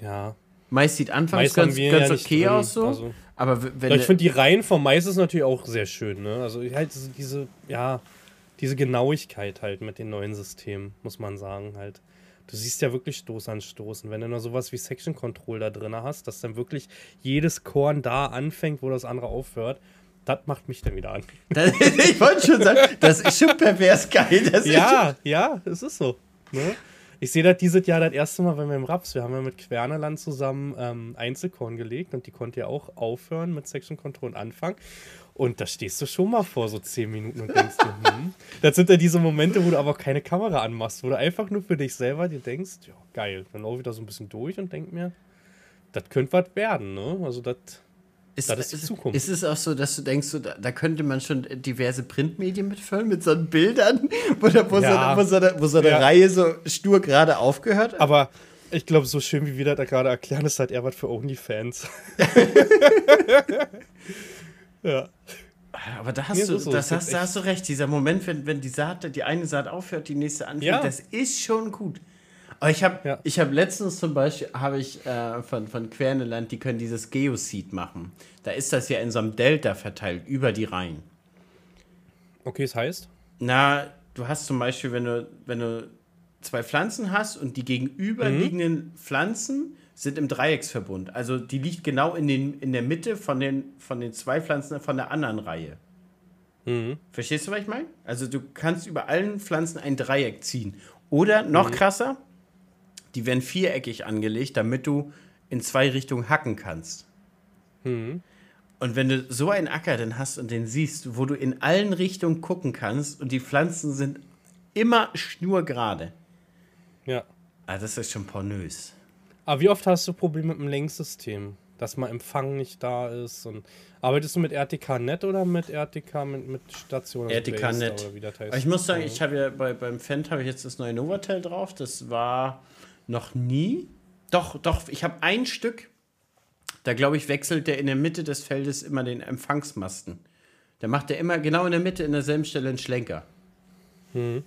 Ja. ja. Mais sieht anfangs ganz, ganz okay aus so. Also, aber wenn ich finde die Reihen vom Mais ist natürlich auch sehr schön. Ne? Also halt diese, ja, diese Genauigkeit halt mit den neuen Systemen, muss man sagen halt du siehst ja wirklich Stoß an Stoßen. Wenn du nur sowas wie Section Control da drin hast, dass dann wirklich jedes Korn da anfängt, wo das andere aufhört, das macht mich dann wieder an. ich wollte schon sagen, das ist schon pervers geil. ja, ja, es ist so. Ne? Ich sehe das dieses Jahr das erste Mal bei meinem Raps. Wir haben ja mit Querneland zusammen ähm, Einzelkorn gelegt und die konnte ja auch aufhören mit Section Control und anfangen. Und da stehst du schon mal vor so zehn Minuten und denkst dir, hm. Das sind ja diese Momente, wo du aber keine Kamera anmachst, wo du einfach nur für dich selber dir denkst, ja, geil. Dann laufe ich da so ein bisschen durch und denk mir, das könnte was werden, ne? Also das. Ist, das ist die Zukunft. Ist es auch so, dass du denkst, so, da, da, könnte man schon diverse Printmedien mitfüllen mit so Bildern, wo, da, wo, ja. so, wo, so, eine, wo so eine ja. Reihe so stur gerade aufgehört hat? Aber ich glaube, so schön wie wir das da gerade erklären, ist halt eher was für OnlyFans. Ja. Aber da hast, du, so, das hast, da hast du recht. Dieser Moment, wenn, wenn die Saat, die eine Saat aufhört, die nächste anfängt, ja. das ist schon gut. Aber ich habe ja. hab letztens zum Beispiel habe ich äh, von, von Querneland, die können dieses Geoseed machen. Da ist das ja in so einem Delta verteilt, über die Reihen. Okay, das heißt? Na, du hast zum Beispiel, wenn du, wenn du zwei Pflanzen hast und die gegenüberliegenden mhm. Pflanzen sind im Dreiecksverbund. Also die liegt genau in, den, in der Mitte von den, von den zwei Pflanzen von der anderen Reihe. Mhm. Verstehst du, was ich meine? Also du kannst über allen Pflanzen ein Dreieck ziehen. Oder noch mhm. krasser, die werden viereckig angelegt, damit du in zwei Richtungen hacken kannst. Mhm. Und wenn du so einen Acker dann hast und den siehst, wo du in allen Richtungen gucken kannst und die Pflanzen sind immer schnurgerade. Ja. Ah, das ist schon pornös. Aber wie oft hast du Probleme mit dem Lenksystem? Dass mal Empfang nicht da ist. Und arbeitest du mit RTK-Net oder mit RTK mit, mit Station? RTK-Net. Ich muss sagen, ich habe ja bei, beim Fendt habe ich jetzt das neue Novatel drauf. Das war noch nie. Doch, doch, ich habe ein Stück. Da glaube ich, wechselt der in der Mitte des Feldes immer den Empfangsmasten. Da macht er immer genau in der Mitte in derselben Stelle einen Schlenker. Hm.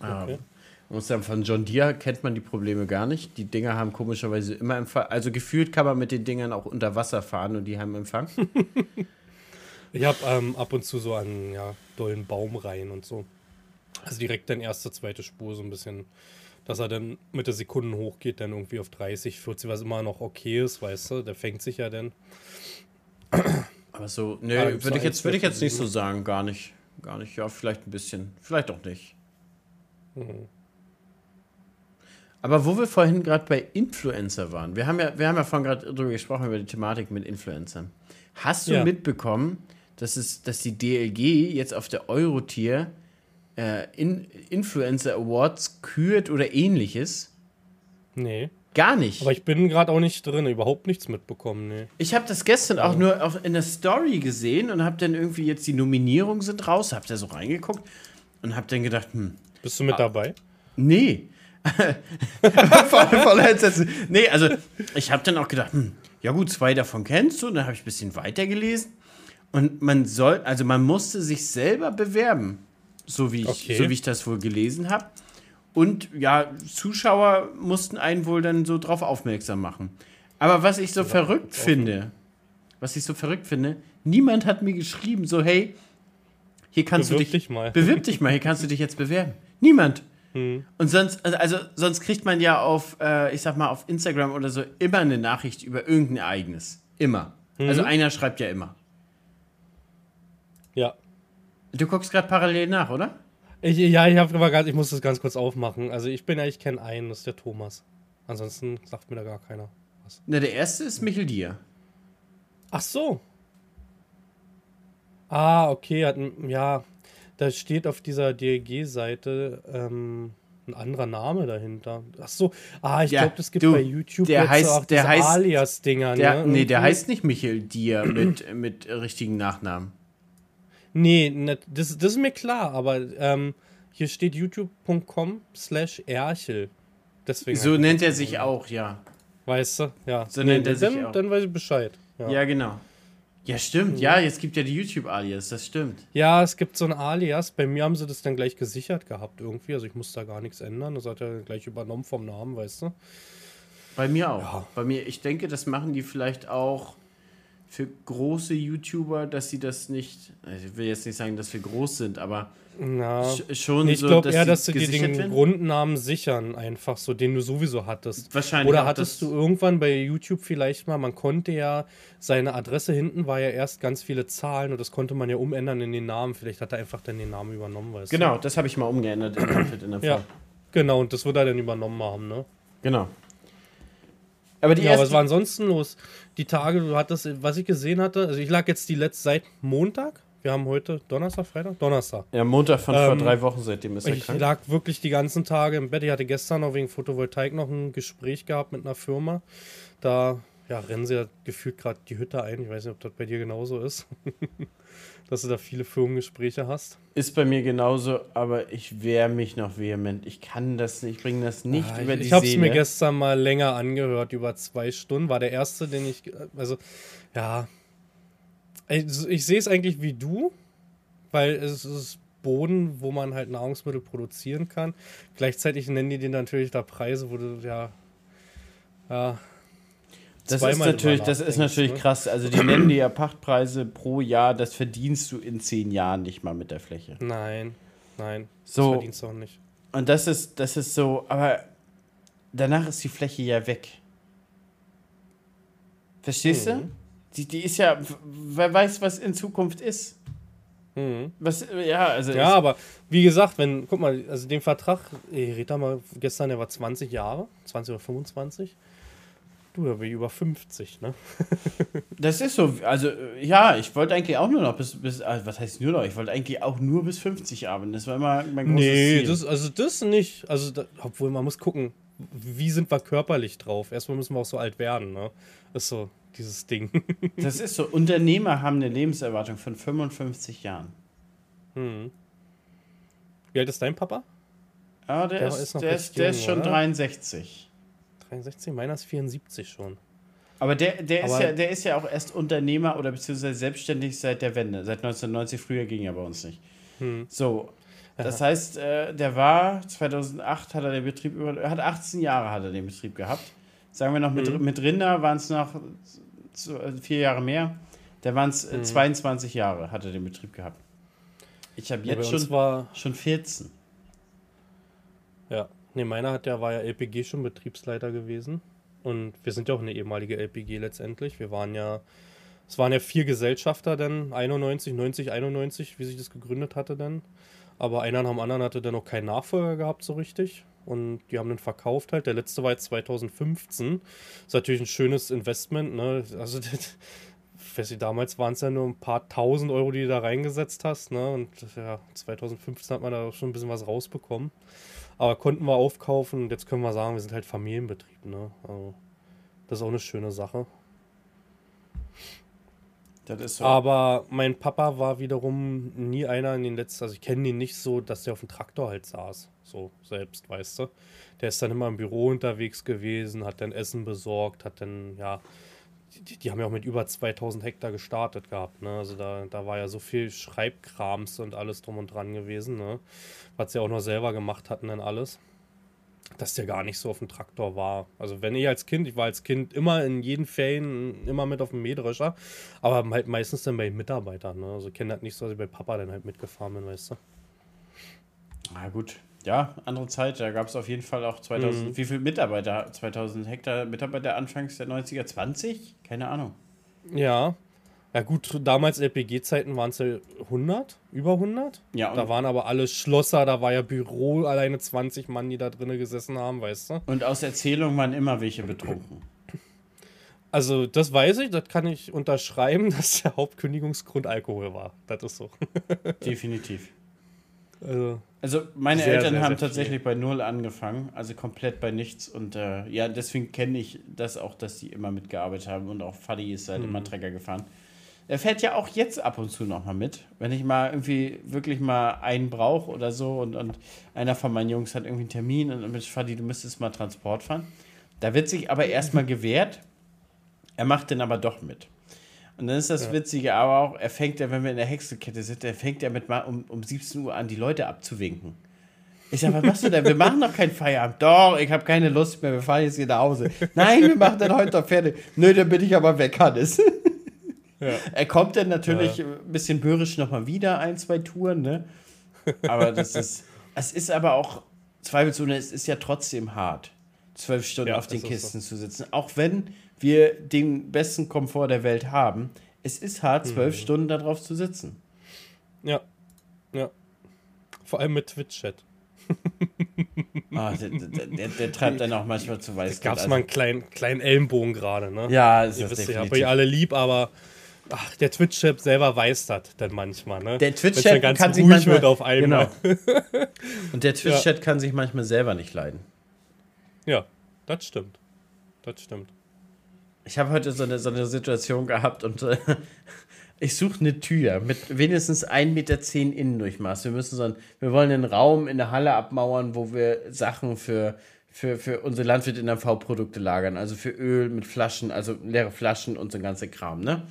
Ah, okay. Man muss sagen, von John Deere kennt man die Probleme gar nicht. Die Dinger haben komischerweise immer Empfang. Also gefühlt kann man mit den Dingern auch unter Wasser fahren und die haben Empfang. ich habe ähm, ab und zu so an ja, dollen Baumreihen und so. Also direkt dann erste, zweite Spur so ein bisschen, dass er dann mit der Sekunden hochgeht, dann irgendwie auf 30, 40, was immer noch okay ist, weißt du, der fängt sich ja dann. Aber so, nee, würde ich jetzt, würd ich jetzt nicht so sagen, gar nicht. Gar nicht, ja, vielleicht ein bisschen, vielleicht auch nicht. Mhm. Aber wo wir vorhin gerade bei Influencer waren, wir haben ja, wir haben ja vorhin gerade darüber gesprochen, über die Thematik mit Influencern. Hast du ja. mitbekommen, dass, es, dass die DLG jetzt auf der Eurotier äh, in Influencer Awards kürt oder ähnliches? Nee. Gar nicht. Aber ich bin gerade auch nicht drin, überhaupt nichts mitbekommen. Nee. Ich habe das gestern auch nur auf, in der Story gesehen und habe dann irgendwie jetzt die Nominierungen sind raus, habe da so reingeguckt und habe dann gedacht, hm. Bist du mit ah, dabei? Nee. voll, voll entsetzen. Nee, also ich habe dann auch gedacht, hm, ja gut, zwei davon kennst du. Und dann habe ich ein bisschen weitergelesen. Und man soll, also man musste sich selber bewerben, so wie ich, okay. so wie ich das wohl gelesen habe. Und ja, Zuschauer mussten einen wohl dann so drauf aufmerksam machen. Aber was ich so ja, verrückt finde, was ich so verrückt finde, niemand hat mir geschrieben, so, hey, hier kannst bewirb du dich, dich mal. bewirb dich mal, hier kannst du dich jetzt bewerben. Niemand. Mhm. Und sonst, also, also sonst kriegt man ja auf, äh, ich sag mal, auf Instagram oder so immer eine Nachricht über irgendein Ereignis. Immer. Mhm. Also einer schreibt ja immer. Ja. Du guckst gerade parallel nach, oder? Ich, ja, ich, hab grad, ich muss das ganz kurz aufmachen. Also ich bin ja, ich kenne einen, das ist der Thomas. Ansonsten sagt mir da gar keiner was. Na, der erste ist Michel Dier. Ach so. Ah, okay, hat, ja, da steht auf dieser DLG-Seite ähm, ein anderer Name dahinter. Ach so, ah, ich ja, glaube, das gibt du, bei YouTube der heißt, auch der heißt, Alias-Dinger. Ne? Nee, der heißt nicht Michael Dier mit, mit richtigen Nachnamen. Nee, ne, das, das ist mir klar, aber ähm, hier steht youtube.com slash Erchel. Deswegen so nennt er sich auch, ja. Weißt du? Ja. So nennt er sich dann, auch. dann weiß ich Bescheid. Ja. Ja, genau. Ja, stimmt. Ja, jetzt gibt ja die YouTube-Alias, das stimmt. Ja, es gibt so ein Alias. Bei mir haben sie das dann gleich gesichert gehabt irgendwie. Also ich muss da gar nichts ändern. Das hat er gleich übernommen vom Namen, weißt du? Bei mir auch. Ja. Bei mir, ich denke, das machen die vielleicht auch für große YouTuber, dass sie das nicht, also ich will jetzt nicht sagen, dass wir groß sind, aber Na, sch- schon ich so, glaube eher, dass sie dir den werden. Grundnamen sichern, einfach so, den du sowieso hattest. Wahrscheinlich Oder hattest du irgendwann bei YouTube vielleicht mal, man konnte ja, seine Adresse hinten war ja erst ganz viele Zahlen und das konnte man ja umändern in den Namen. Vielleicht hat er einfach dann den Namen übernommen, weißt Genau, das habe ich mal umgeändert in der du? Ja, genau, und das wird er dann übernommen haben, ne? Genau. Aber die Ja, was war ansonsten los? Die Tage, du hattest, was ich gesehen hatte, also ich lag jetzt die letzte seit Montag. Wir haben heute Donnerstag, Freitag? Donnerstag. ja, Montag von vor Ähm, drei Wochen, seitdem ist er Ich krank. lag wirklich die ganzen Tage im Bett. Ich hatte gestern noch wegen Photovoltaik noch ein Gespräch gehabt mit einer Firma. Da ja, rennen sie ja gefühlt gerade die Hütte ein. Ich weiß nicht, ob das bei dir genauso ist. Dass du da viele Firmengespräche hast. Ist bei mir genauso, aber ich wehre mich noch vehement. Ich kann das nicht, ich bringe das nicht Ah, über ich die ich habe es mir gestern mal länger angehört, über zwei Stunden. War der erste, den ich. Also, ja. Also, ich sehe es eigentlich wie du, weil es ist Boden, wo man halt Nahrungsmittel produzieren kann. Gleichzeitig nennen die dir natürlich da Preise, wo du ja. Ja. Das ist natürlich, das ist natürlich ne? krass. Also die nennen dir ja Pachtpreise pro Jahr, das verdienst du in zehn Jahren nicht mal mit der Fläche. Nein, nein. Das So. verdienst du auch nicht. Und das ist, das ist so, aber danach ist die Fläche ja weg. Verstehst du? Die, die ist ja, wer weiß, was in Zukunft ist. Mhm. Was, ja, also Ja, aber wie gesagt, wenn, guck mal, also den Vertrag, ich rede da mal gestern, der war 20 Jahre, 20 oder 25. Du, da bin ich über 50, ne? Das ist so, also ja, ich wollte eigentlich auch nur noch bis, bis also, was heißt nur noch, ich wollte eigentlich auch nur bis 50 arbeiten. Das war immer mein großes Nee, Ziel. das, also das nicht. Also, da, obwohl man muss gucken, wie sind wir körperlich drauf? Erstmal müssen wir auch so alt werden, ne? Ist so dieses Ding. das ist so, Unternehmer haben eine Lebenserwartung von 55 Jahren. hm. Wie alt ist dein Papa? Ah, der, Der ist, ist noch der, ist, der ist jung, schon oder? 63. 63, meiner ist 74 schon. Aber der, der, ist Aber- ja, der ist ja auch erst Unternehmer oder beziehungsweise selbstständig seit der Wende. Seit 1990, früher ging ja bei uns nicht. Hm. So, das heißt, äh, der war, 2008 hat er den Betrieb über, er hat 18 Jahre hat er den Betrieb gehabt. Sagen wir noch, mit, Mhm. mit Rinder waren es noch äh, vier Jahre mehr. Da waren es Mhm. 22 Jahre hat er den Betrieb gehabt. Ich habe Ja, jetzt uns schon, war, schon 14. ja, nee, meiner hat, der war ja LPG schon Betriebsleiter gewesen. Und wir sind ja auch eine ehemalige LPG letztendlich. Wir waren ja, es waren ja vier Gesellschafter dann, 91, 90, 91, wie sich das gegründet hatte dann. Aber einer nach dem anderen hatte dann noch keinen Nachfolger gehabt so richtig. Und die haben den verkauft halt. Der letzte war jetzt 2015. Ist natürlich ein schönes Investment, ne? Also, das, ich weiß nicht, damals waren es ja nur ein paar tausend Euro, die du da reingesetzt hast, ne? Und ja, 2015 hat man da schon ein bisschen was rausbekommen. Aber konnten wir aufkaufen und jetzt können wir sagen, wir sind halt Familienbetrieb, ne? Also, das ist auch eine schöne Sache. Das ist so. Aber mein Papa war wiederum nie einer in den letzten, also ich kenne ihn nicht so, dass der auf dem Traktor halt saß, so selbst, weißt du. Der ist dann immer im Büro unterwegs gewesen, hat dann Essen besorgt, hat dann, ja, die, die haben ja auch mit über 2000 Hektar gestartet gehabt, ne. Also da, da war ja so viel Schreibkrams und alles drum und dran gewesen, ne. Was sie auch noch selber gemacht hatten dann alles dass der gar nicht so auf dem Traktor war. Also wenn ich als Kind, ich war als Kind immer in jeden Ferien immer mit auf dem Mähdrescher, aber halt meistens dann bei Mitarbeitern. Ne? Also kenne das nicht so, dass ich bei Papa dann halt mitgefahren bin, weißt du. Na gut. Ja, andere Zeit, da gab es auf jeden Fall auch 2000, Mhm. wie viele Mitarbeiter? 2000 Hektar Mitarbeiter anfangs der 90er, 20? Keine Ahnung. Ja. Ja gut, damals LPG-Zeiten waren es ja 100, über 100. Ja, Da waren aber alle Schlosser, da war ja Büro, alleine 20 Mann, die da drinnen gesessen haben, weißt du. und aus Erzählung waren immer welche betrunken. Also das weiß ich, das kann ich unterschreiben, dass der Hauptkündigungsgrund Alkohol war. Das ist so. Definitiv. Also, Also meine Sehr, Eltern sehr, haben sehr viel. tatsächlich bei Null angefangen, also komplett bei nichts. Und äh, ja, deswegen kenne ich das auch, dass die immer mitgearbeitet haben. Und auch Fadi ist halt Mhm. immer Trecker gefahren. Er fährt ja auch jetzt ab und zu noch mal mit. Wenn ich mal irgendwie wirklich mal einen brauche oder so und, und einer von meinen Jungs hat irgendwie einen Termin und mit Fadi, du müsstest mal Transport fahren. Da wird sich aber erstmal gewehrt. Er macht den aber doch mit. Und dann ist das ja. Witzige aber auch, er fängt ja, wenn wir in der Hexenkette sind, er fängt ja mit mal um, um 17 Uhr an, die Leute abzuwinken. Ich sag, was machst du denn? Wir machen noch keinen Feierabend. Doch, ich habe keine Lust mehr, wir fahren jetzt hier nach Hause. Nein, wir machen dann heute noch fertig. Nö, dann bin ich aber weg, Hannes. Ja. Er kommt dann natürlich ja. ein bisschen börisch nochmal wieder, ein, zwei Touren, ne? Aber das ist, es ist aber auch, zweifelsohne, es ist ja trotzdem hart, zwölf Stunden ja, auf den Kisten so. zu sitzen. Auch wenn wir den besten Komfort der Welt haben, es ist hart, zwölf mhm. Stunden darauf zu sitzen. Ja, ja. Vor allem mit Twitch-Chat. Ah, der, der, der, treibt dann auch manchmal zu weiß. Gab es also. mal einen kleinen, kleinen Ellenbogen gerade, ne? Ja, das Ihr wisst ja, aber ihr alle lieb, aber ach, der Twitch-Chip selber weiß das dann manchmal, ne? Der Twitch-Chat kann sich manchmal wird auf einmal. Genau. Und der Twitch-Chat ja. kann sich manchmal selber nicht leiden. Ja, das stimmt. Das stimmt. Ich habe heute so eine, so eine Situation gehabt und äh, ich suche eine Tür mit wenigstens 1,10 Meter Innendurchmaß. Wir müssen so ein, wir wollen einen Raum in der Halle abmauern, wo wir Sachen für, für, für unsere Landwirte in V-Produkte lagern. Also für Öl mit Flaschen, also leere Flaschen und so ein ganzer Kram, ne?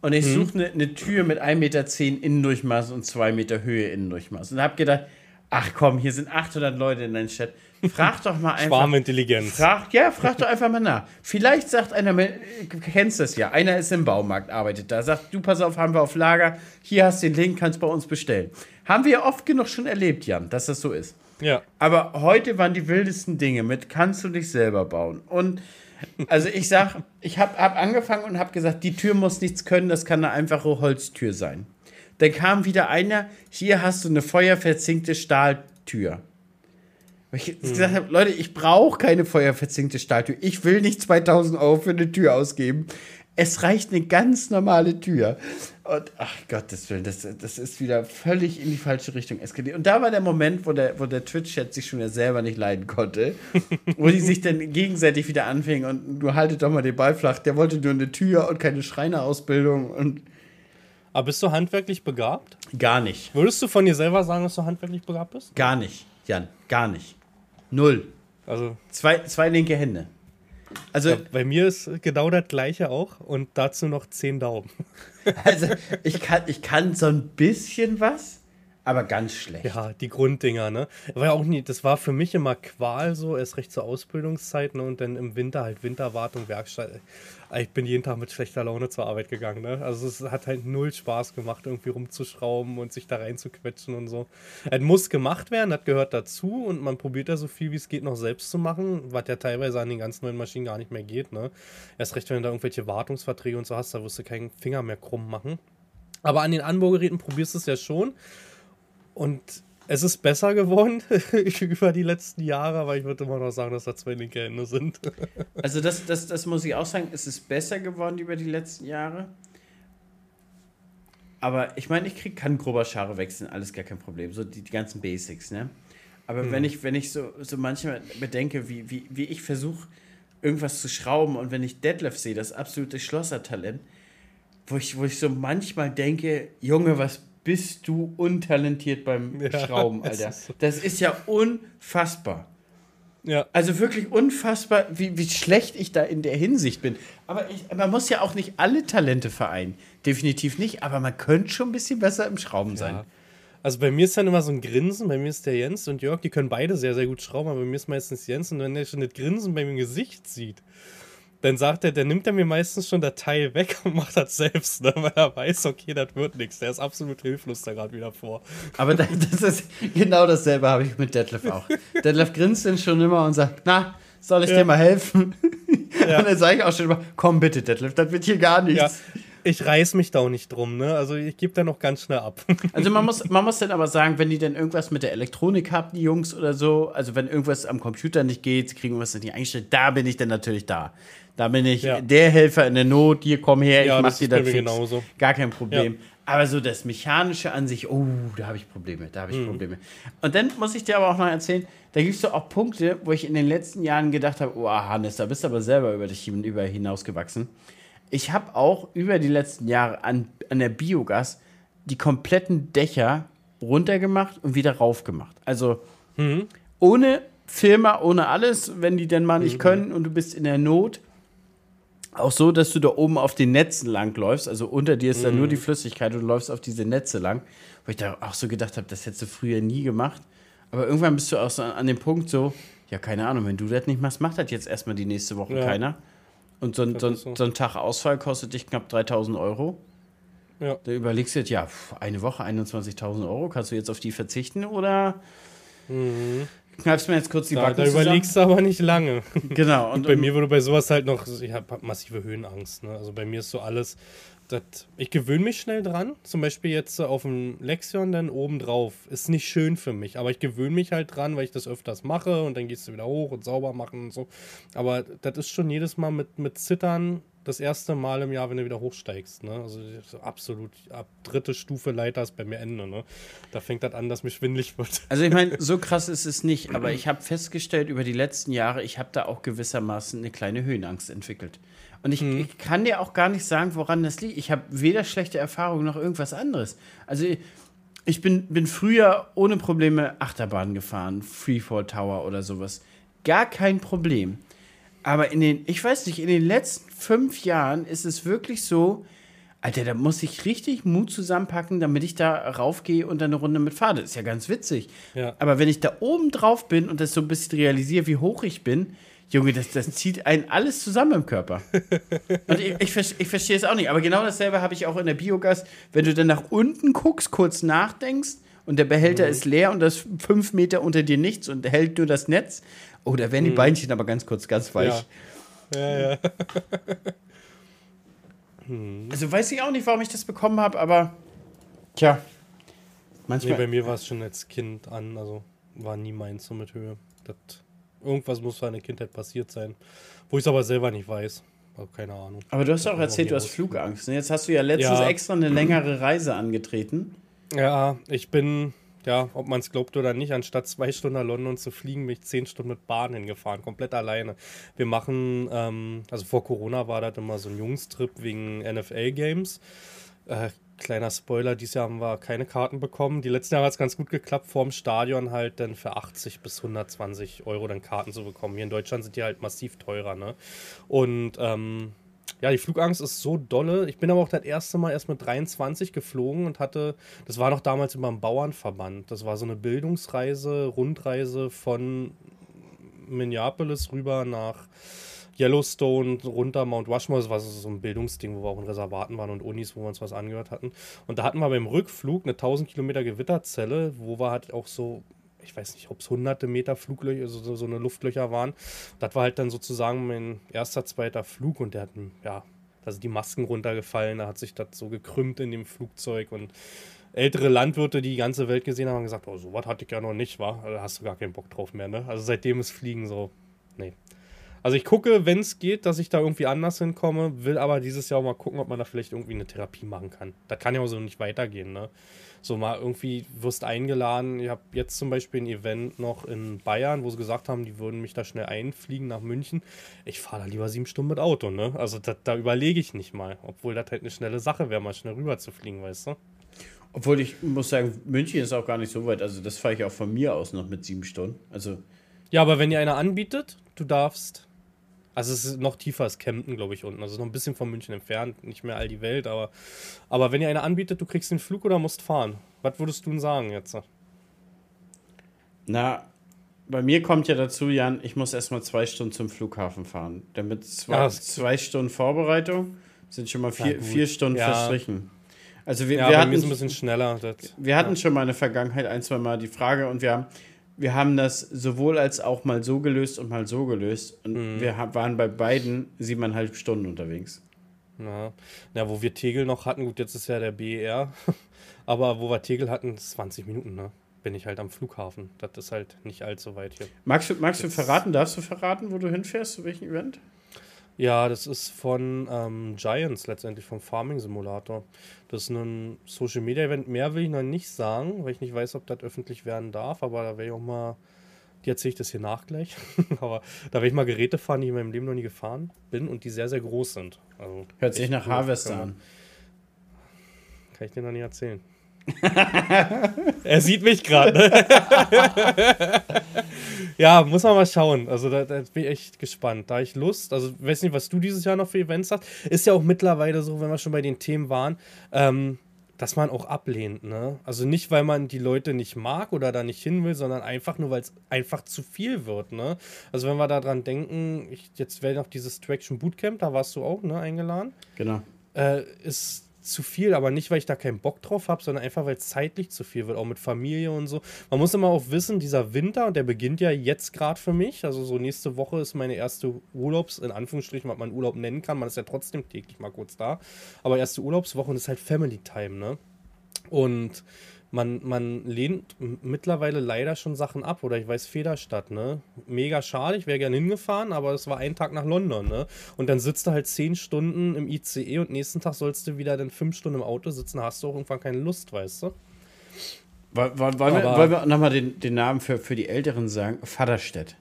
Und ich mhm. suche eine, eine Tür mit 1,10 Meter Innendurchmaß und 2 Meter Höhe Innendurchmaß. Und habe gedacht, ach komm, hier sind 800 Leute in deinem Chat. Frag doch mal einfach. Schwarmintelligenz. Frag, ja, frag doch einfach mal nach. Vielleicht sagt einer, du kennst das ja, einer ist im Baumarkt, arbeitet da, sagt, du pass auf, haben wir auf Lager, hier hast du den Link, kannst bei uns bestellen. Haben wir oft genug schon erlebt, Jan, dass das so ist. Ja. Aber heute waren die wildesten Dinge mit, kannst du dich selber bauen. Und also ich sag, ich habe hab angefangen und habe gesagt, die Tür muss nichts können, das kann eine einfache Holztür sein. Dann kam wieder einer, hier hast du eine feuerverzinkte Stahltür. Weil ich hm. gesagt habe, Leute, ich brauche keine feuerverzinkte Stahltür. Ich will nicht 2000 Euro für eine Tür ausgeben. Es reicht eine ganz normale Tür. Und ach Gottes Willen, das, das ist wieder völlig in die falsche Richtung eskaliert. Und da war der Moment, wo der, wo der Twitch-Chat sich schon ja selber nicht leiden konnte. wo die sich dann gegenseitig wieder anfingen und du haltet doch mal den Ball flach. Der wollte nur eine Tür und keine Schreinerausbildung und. Aber bist du handwerklich begabt? Gar nicht. Würdest du von dir selber sagen, dass du handwerklich begabt bist? Gar nicht, Jan, gar nicht. Null. Also. Zwei, zwei linke Hände. Also, ja, bei mir ist genau das gleiche auch und dazu noch zehn Daumen. Also, ich kann, ich kann so ein bisschen was, aber ganz schlecht. Ja, die Grunddinger, ne? War auch nie, das war für mich immer Qual so, erst recht zur Ausbildungszeit, ne? Und dann im Winter halt Winterwartung, Werkstatt. Ich bin jeden Tag mit schlechter Laune zur Arbeit gegangen, ne? Also es hat halt null Spaß gemacht, irgendwie rumzuschrauben und sich da reinzuquetschen und so. Es muss gemacht werden, das gehört dazu und man probiert da so viel wie es geht noch selbst zu machen, was ja teilweise an den ganz neuen Maschinen gar nicht mehr geht, ne? Erst recht, wenn du da irgendwelche Wartungsverträge und so hast, da wirst du keinen Finger mehr krumm machen. Aber an den Anbaugeräten probierst du es ja schon. Und es ist besser geworden über die letzten Jahre, aber ich würde immer noch sagen, dass da zwei linke Hände sind. also das, das, das muss ich auch sagen, es ist besser geworden über die letzten Jahre. Aber ich meine, ich krieg, kann grober Schare wechseln, alles gar kein Problem. So die, die ganzen Basics, ne? Aber hm. wenn ich, wenn ich so, so manchmal bedenke, wie, wie, wie ich versuche, irgendwas zu schrauben und wenn ich Detlef sehe, das absolute Schlossertalent, wo ich, wo ich so manchmal denke, Junge, was bist du untalentiert beim ja, Schrauben, Alter. Ist so. Das ist ja unfassbar. Ja. Also wirklich unfassbar, wie, wie schlecht ich da in der Hinsicht bin. Aber ich, man muss ja auch nicht alle Talente vereinen. Definitiv nicht, aber man könnte schon ein bisschen besser im Schrauben sein. Ja. Also bei mir ist dann immer so ein Grinsen, bei mir ist der Jens und Jörg, die können beide sehr, sehr gut schrauben, aber bei mir ist meistens Jens und wenn er schon das Grinsen bei meinem Gesicht sieht, dann sagt er, dann nimmt er mir meistens schon das Teil weg und macht das selbst, ne? weil er weiß, okay, das wird nichts. Der ist absolut hilflos da gerade wieder vor. Aber das, ist genau dasselbe habe ich mit Detlef auch. Detlef grinst dann schon immer und sagt, na, soll ich ja. dir mal helfen? Ja. Und dann sage ich auch schon immer, komm bitte, Detlef, das wird hier gar nichts. Ja. Ich reiß mich da auch nicht drum, ne? Also ich gebe da noch ganz schnell ab. Also man muss, man muss dann aber sagen, wenn die denn irgendwas mit der Elektronik haben, die Jungs oder so, also wenn irgendwas am Computer nicht geht, kriegen wir was nicht eingestellt, da bin ich dann natürlich da. Da bin ich ja. der Helfer in der Not, hier komm her, ja, ich mach dir das fix. Genauso. Gar kein Problem. Ja. Aber so das Mechanische an sich, oh, da habe ich Probleme, da habe ich mhm. Probleme. Und dann muss ich dir aber auch noch erzählen, da gibt es so auch Punkte, wo ich in den letzten Jahren gedacht habe, oh, Hannes, da bist du aber selber über dich über hinausgewachsen. Ich habe auch über die letzten Jahre an, an der Biogas die kompletten Dächer runtergemacht und wieder raufgemacht. Also mhm. ohne Firma ohne alles, wenn die denn mal nicht mhm. können und du bist in der Not. Auch so, dass du da oben auf den Netzen lang läufst. Also unter dir ist mhm. dann nur die Flüssigkeit und du läufst auf diese Netze lang. Wo ich da auch so gedacht habe, das hättest du früher nie gemacht. Aber irgendwann bist du auch so an, dem Punkt so, ja, keine Ahnung, wenn du das nicht machst, macht das jetzt erstmal die nächste Woche ja. keiner. Und so ein, so, so. so ein Tag Ausfall kostet dich knapp 3000 Euro. Ja. Da überlegst du jetzt, ja, eine Woche 21.000 Euro, kannst du jetzt auf die verzichten oder mhm. kneifst mir jetzt kurz die da, Backen Da überlegst du aber nicht lange. Genau. Und, und bei mir wurde bei sowas halt noch, ich habe massive Höhenangst. Ne? Also bei mir ist so alles, das, ich gewöhne mich schnell dran. Zum Beispiel jetzt auf dem Lexion dann oben drauf. Ist nicht schön für mich, aber ich gewöhne mich halt dran, weil ich das öfters mache und dann gehst du wieder hoch und sauber machen und so. Aber das ist schon jedes Mal mit, mit Zittern das erste Mal im Jahr, wenn du wieder hochsteigst. Ne? Also absolut ab dritte Stufe Leiter ist bei mir Ende. Ne? Da fängt das an, dass mir schwindlig wird. Also ich meine, so krass ist es nicht, aber ich habe festgestellt über die letzten Jahre, ich habe da auch gewissermaßen eine kleine Höhenangst entwickelt. Und ich, mhm. ich, kann dir auch gar nicht sagen, woran das liegt. Ich habe weder schlechte Erfahrungen noch irgendwas anderes. Also ich bin, bin früher ohne Probleme Achterbahn gefahren, Freefall Tower oder sowas. Gar kein Problem. Aber in den, ich weiß nicht, in den letzten fünf Jahren ist es wirklich so, Alter, da muss ich richtig Mut zusammenpacken, damit ich da raufgehe und dann eine Runde mit fahre. Das ist ja ganz witzig. Ja. Aber wenn ich da oben drauf bin und das so ein bisschen realisiere, wie hoch ich bin, Junge, das, das zieht einen alles zusammen im Körper. Und ich, ich, ich verstehe es auch nicht. Aber genau dasselbe habe ich auch in der Biogas. Wenn du dann nach unten guckst, kurz nachdenkst und der Behälter mhm. ist leer und das fünf Meter unter dir nichts und hält nur das Netz. Oh, da werden die mhm. Beinchen aber ganz kurz ganz weich. Ja, ja. ja. Hm. also weiß ich auch nicht, warum ich das bekommen habe, aber tja. Manchmal. Nee, bei mir war es schon als Kind an, also war nie meins so mit Höhe. Das Irgendwas muss für eine Kindheit passiert sein, wo ich es aber selber nicht weiß. Also keine Ahnung. Aber du hast auch erzählt, du hast Flugangst. Ne? Jetzt hast du ja letztens ja. extra eine längere Reise angetreten. Ja, ich bin, ja, ob man es glaubt oder nicht, anstatt zwei Stunden nach London zu fliegen, bin ich zehn Stunden mit Bahn hingefahren, komplett alleine. Wir machen, ähm, also vor Corona war das immer so ein Jungstrip wegen NFL-Games. Äh, kleiner Spoiler, dieses Jahr haben wir keine Karten bekommen. Die letzten Jahre hat es ganz gut geklappt, vorm Stadion halt dann für 80 bis 120 Euro dann Karten zu bekommen. Hier in Deutschland sind die halt massiv teurer, ne? Und ähm, ja, die Flugangst ist so dolle. Ich bin aber auch das erste Mal erst mit 23 geflogen und hatte, das war noch damals über dem Bauernverband. Das war so eine Bildungsreise, Rundreise von Minneapolis rüber nach Yellowstone runter, Mount Rushmore, das war so ein Bildungsding, wo wir auch in Reservaten waren und Unis, wo wir uns was angehört hatten. Und da hatten wir beim Rückflug eine 1000 Kilometer Gewitterzelle, wo wir halt auch so ich weiß nicht, ob es hunderte Meter Fluglöcher, also so, so eine Luftlöcher waren. Das war halt dann sozusagen mein erster, zweiter Flug und der hat, ja, sind die Masken runtergefallen, da hat sich das so gekrümmt in dem Flugzeug und ältere Landwirte, die die ganze Welt gesehen haben, haben gesagt, oh, sowas hatte ich ja noch nicht, war, da hast du gar keinen Bock drauf mehr, ne? Also seitdem ist Fliegen so, nee. Also ich gucke, wenn es geht, dass ich da irgendwie anders hinkomme, will aber dieses Jahr auch mal gucken, ob man da vielleicht irgendwie eine Therapie machen kann. Das kann ja auch so nicht weitergehen, ne? So mal irgendwie wirst eingeladen. Ich habe jetzt zum Beispiel ein Event noch in Bayern, wo sie gesagt haben, die würden mich da schnell einfliegen nach München. Ich fahre da lieber sieben Stunden mit Auto, ne? Also dat, da überlege ich nicht mal, obwohl das halt eine schnelle Sache wäre, mal schnell rüber zu fliegen, weißt du? Obwohl ich muss sagen, München ist auch gar nicht so weit. Also das fahre ich auch von mir aus noch mit sieben Stunden. Also ja, aber wenn dir einer anbietet, du darfst also es ist noch tiefer als Kempten, glaube ich, unten. Also noch ein bisschen von München entfernt, nicht mehr all die Welt, aber, aber wenn ihr einer anbietet, du kriegst den Flug oder musst fahren. Was würdest du denn sagen jetzt? Na, bei mir kommt ja dazu, Jan, ich muss erstmal zwei Stunden zum Flughafen fahren. Damit zwei, ja, zwei Stunden Vorbereitung sind schon mal vier, vier Stunden ja. verstrichen. Also wir, ja, wir hatten, ein bisschen schneller. Das, wir hatten schon mal in der Vergangenheit ein, zwei Mal die Frage und wir haben wir haben das sowohl als auch mal so gelöst und mal so gelöst. Und mhm. wir waren bei beiden siebeneinhalb Stunden unterwegs. Ja. ja, wo wir Tegel noch hatten, gut, jetzt ist ja der BER, aber wo wir Tegel hatten, 20 Minuten, ne? Bin ich halt am Flughafen. Das ist halt nicht allzu weit hier. Magst du, magst du verraten, darfst du verraten, wo du hinfährst, zu welchem Event? Ja, das ist von ähm, Giants letztendlich, vom Farming Simulator. Das ist ein Social Media Event. Mehr will ich noch nicht sagen, weil ich nicht weiß, ob das öffentlich werden darf, aber da werde ich auch mal, die erzähle ich das hier nach gleich. aber da werde ich mal Geräte fahren, die ich in meinem Leben noch nie gefahren bin und die sehr, sehr groß sind. Also Hört sich nach Harvester an. Kann ich dir noch nicht erzählen. er sieht mich gerade. ja, muss man mal schauen. Also da, da, bin ich echt gespannt. Da habe ich Lust. Also weiß nicht, was du dieses Jahr noch für Events hast. Ist ja auch mittlerweile so, wenn wir schon bei den Themen waren, ähm, dass man auch ablehnt. Ne? Also nicht, weil man die Leute nicht mag oder da nicht hin will, sondern einfach nur, weil es einfach zu viel wird. Ne? Also wenn wir daran denken, ich, jetzt wäre noch dieses Traction Bootcamp, da warst du auch ne, eingeladen. Genau. Äh, ist zu viel, aber nicht, weil ich da keinen Bock drauf habe, sondern einfach, weil es zeitlich zu viel wird, auch mit Familie und so. Man muss immer auch wissen, dieser Winter, und der beginnt ja jetzt gerade für mich, also so nächste Woche ist meine erste Urlaubs, in Anführungsstrichen, was man Urlaub nennen kann, man ist ja trotzdem täglich mal kurz da, aber erste Urlaubswoche und ist halt Family Time, ne? Und man, man lehnt mittlerweile leider schon Sachen ab. Oder ich weiß, Federstadt, ne? Mega schade, ich wäre gerne hingefahren, aber es war ein Tag nach London, ne? Und dann sitzt du halt zehn Stunden im ICE und nächsten Tag sollst du wieder dann fünf Stunden im Auto sitzen, hast du auch irgendwann keine Lust, weißt du? Wollen, wollen, wir, wollen wir nochmal den, den Namen für, für die Älteren sagen? Vaterstedt.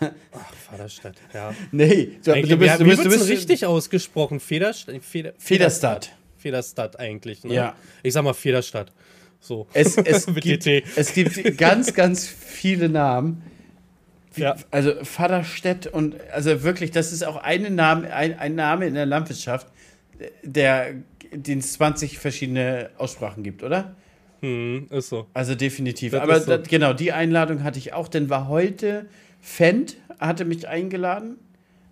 Ach, Vaterstadt, ja. Nee, du, du bist, du bist, du bist richtig ausgesprochen. Federstadt. Feder, Federstadt. Federstadt eigentlich. Ne? Ja. Ich sag mal Federstadt. So. Es, es, gibt, es gibt ganz, ganz viele Namen. Ja. Also Vaterstedt und also wirklich, das ist auch eine Name, ein, ein Name in der Landwirtschaft, der den es 20 verschiedene Aussprachen gibt, oder? Hm, ist so. Also definitiv. Das Aber so. das, genau, die Einladung hatte ich auch, denn war heute Fendt hatte mich eingeladen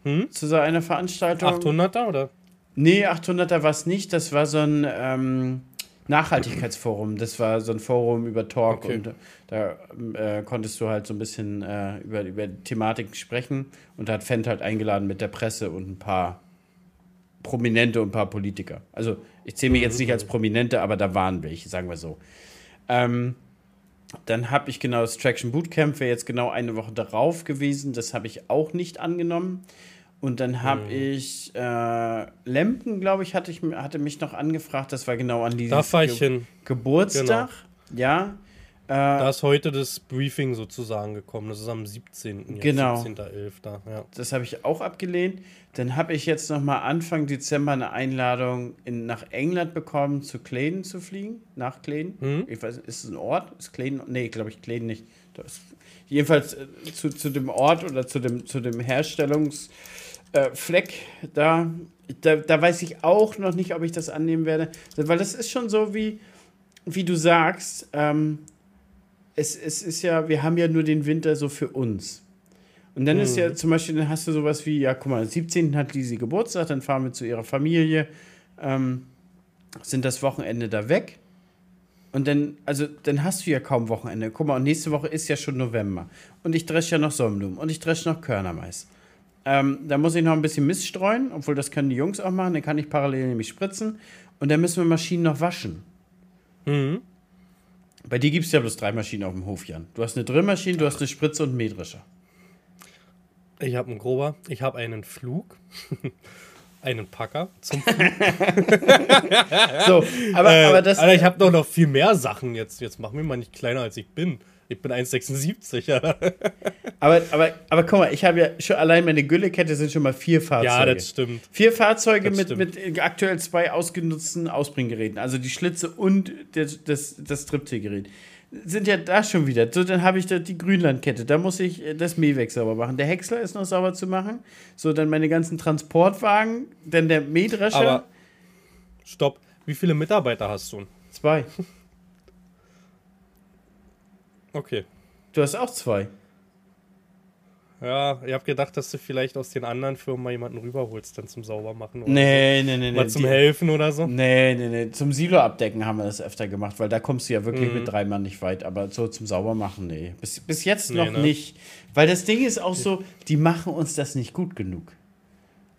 hm? zu so einer Veranstaltung. 800er oder? Nee, 800er war es nicht. Das war so ein ähm, Nachhaltigkeitsforum. Das war so ein Forum über Talk okay. und da äh, konntest du halt so ein bisschen äh, über, über Thematiken sprechen. Und da hat Fendt halt eingeladen mit der Presse und ein paar Prominente und ein paar Politiker. Also ich zähle mich jetzt nicht als Prominente, aber da waren welche, sagen wir so. Ähm, dann habe ich genau das Traction Bootcamp, wäre jetzt genau eine Woche darauf gewesen. Das habe ich auch nicht angenommen. Und dann habe mhm. ich äh, Lemken, glaube ich, hatte ich hatte mich noch angefragt. Das war genau an diesem Ge Geburtstag. Genau. Ja. Äh, da ist heute das Briefing sozusagen gekommen. Das ist am 17. Genau. 17.11. Ja. Das habe ich auch abgelehnt. Dann habe ich jetzt noch mal Anfang Dezember eine Einladung in, nach England bekommen, zu Claydon zu fliegen. Nach Claydon. Mhm. Ich weiß, ist es ein Ort? Ist Claydon? Nee, glaube ich, Claydon nicht. Das, jedenfalls äh, zu, zu dem Ort oder zu dem, zu dem Herstellungs- äh, Fleck da, da, da weiß ich auch noch nicht, ob ich das annehmen werde. Weil das ist schon so, wie, wie du sagst, ähm, es, es ist ja, wir haben ja nur den Winter so für uns. Und dann mhm. ist ja zum Beispiel, dann hast du sowas wie, ja, guck mal, am 17. hat Lisi Geburtstag, dann fahren wir zu ihrer Familie, ähm, sind das Wochenende da weg. Und dann, also, dann hast du ja kaum Wochenende. Guck mal, und nächste Woche ist ja schon November. Und ich dresche ja noch Sonnenblumen und ich dresche noch Körnermais. Ähm, da muss ich noch ein bisschen Mist streuen, obwohl das können die Jungs auch machen. Dann kann ich parallel nämlich spritzen. Und dann müssen wir Maschinen noch waschen. Mhm. Bei dir gibt es ja bloß drei Maschinen auf dem Hof, Jan. Du hast eine Drillmaschine, du hast eine Spritze und einen Mähdrescher. Ich habe einen Grober, ich habe einen Flug, einen Packer zum so, aber, äh, aber das. Alter, ich habe doch noch viel mehr Sachen jetzt. Jetzt mach mir mal nicht kleiner als ich bin. Ich bin 1,76, ja. aber, aber, aber guck mal, ich habe ja schon allein meine Güllekette sind schon mal vier Fahrzeuge. Ja, das stimmt. Vier Fahrzeuge mit, stimmt. mit aktuell zwei ausgenutzten Ausbringgeräten. Also die Schlitze und das, das, das Striptiergerät. Sind ja da schon wieder. So, dann habe ich da die Grünlandkette. Da muss ich äh, das Mähwerk sauber machen. Der Häcksler ist noch sauber zu machen. So, dann meine ganzen Transportwagen. Dann der Mähdrescher. Aber, stopp. Wie viele Mitarbeiter hast du? Zwei. Okay. Du hast auch zwei. Ja, ich habe gedacht, dass du vielleicht aus den anderen Firmen mal jemanden rüberholst, dann zum Saubermachen oder nee, so. nee, nee, Mal nee, zum die, Helfen oder so. Nee, nee, nee. Zum Silo abdecken haben wir das öfter gemacht, weil da kommst du ja wirklich mhm. mit drei Mann nicht weit. Aber so zum Saubermachen, nee. Bis, bis jetzt nee, noch ne? nicht. Weil das Ding ist auch so, die machen uns das nicht gut genug.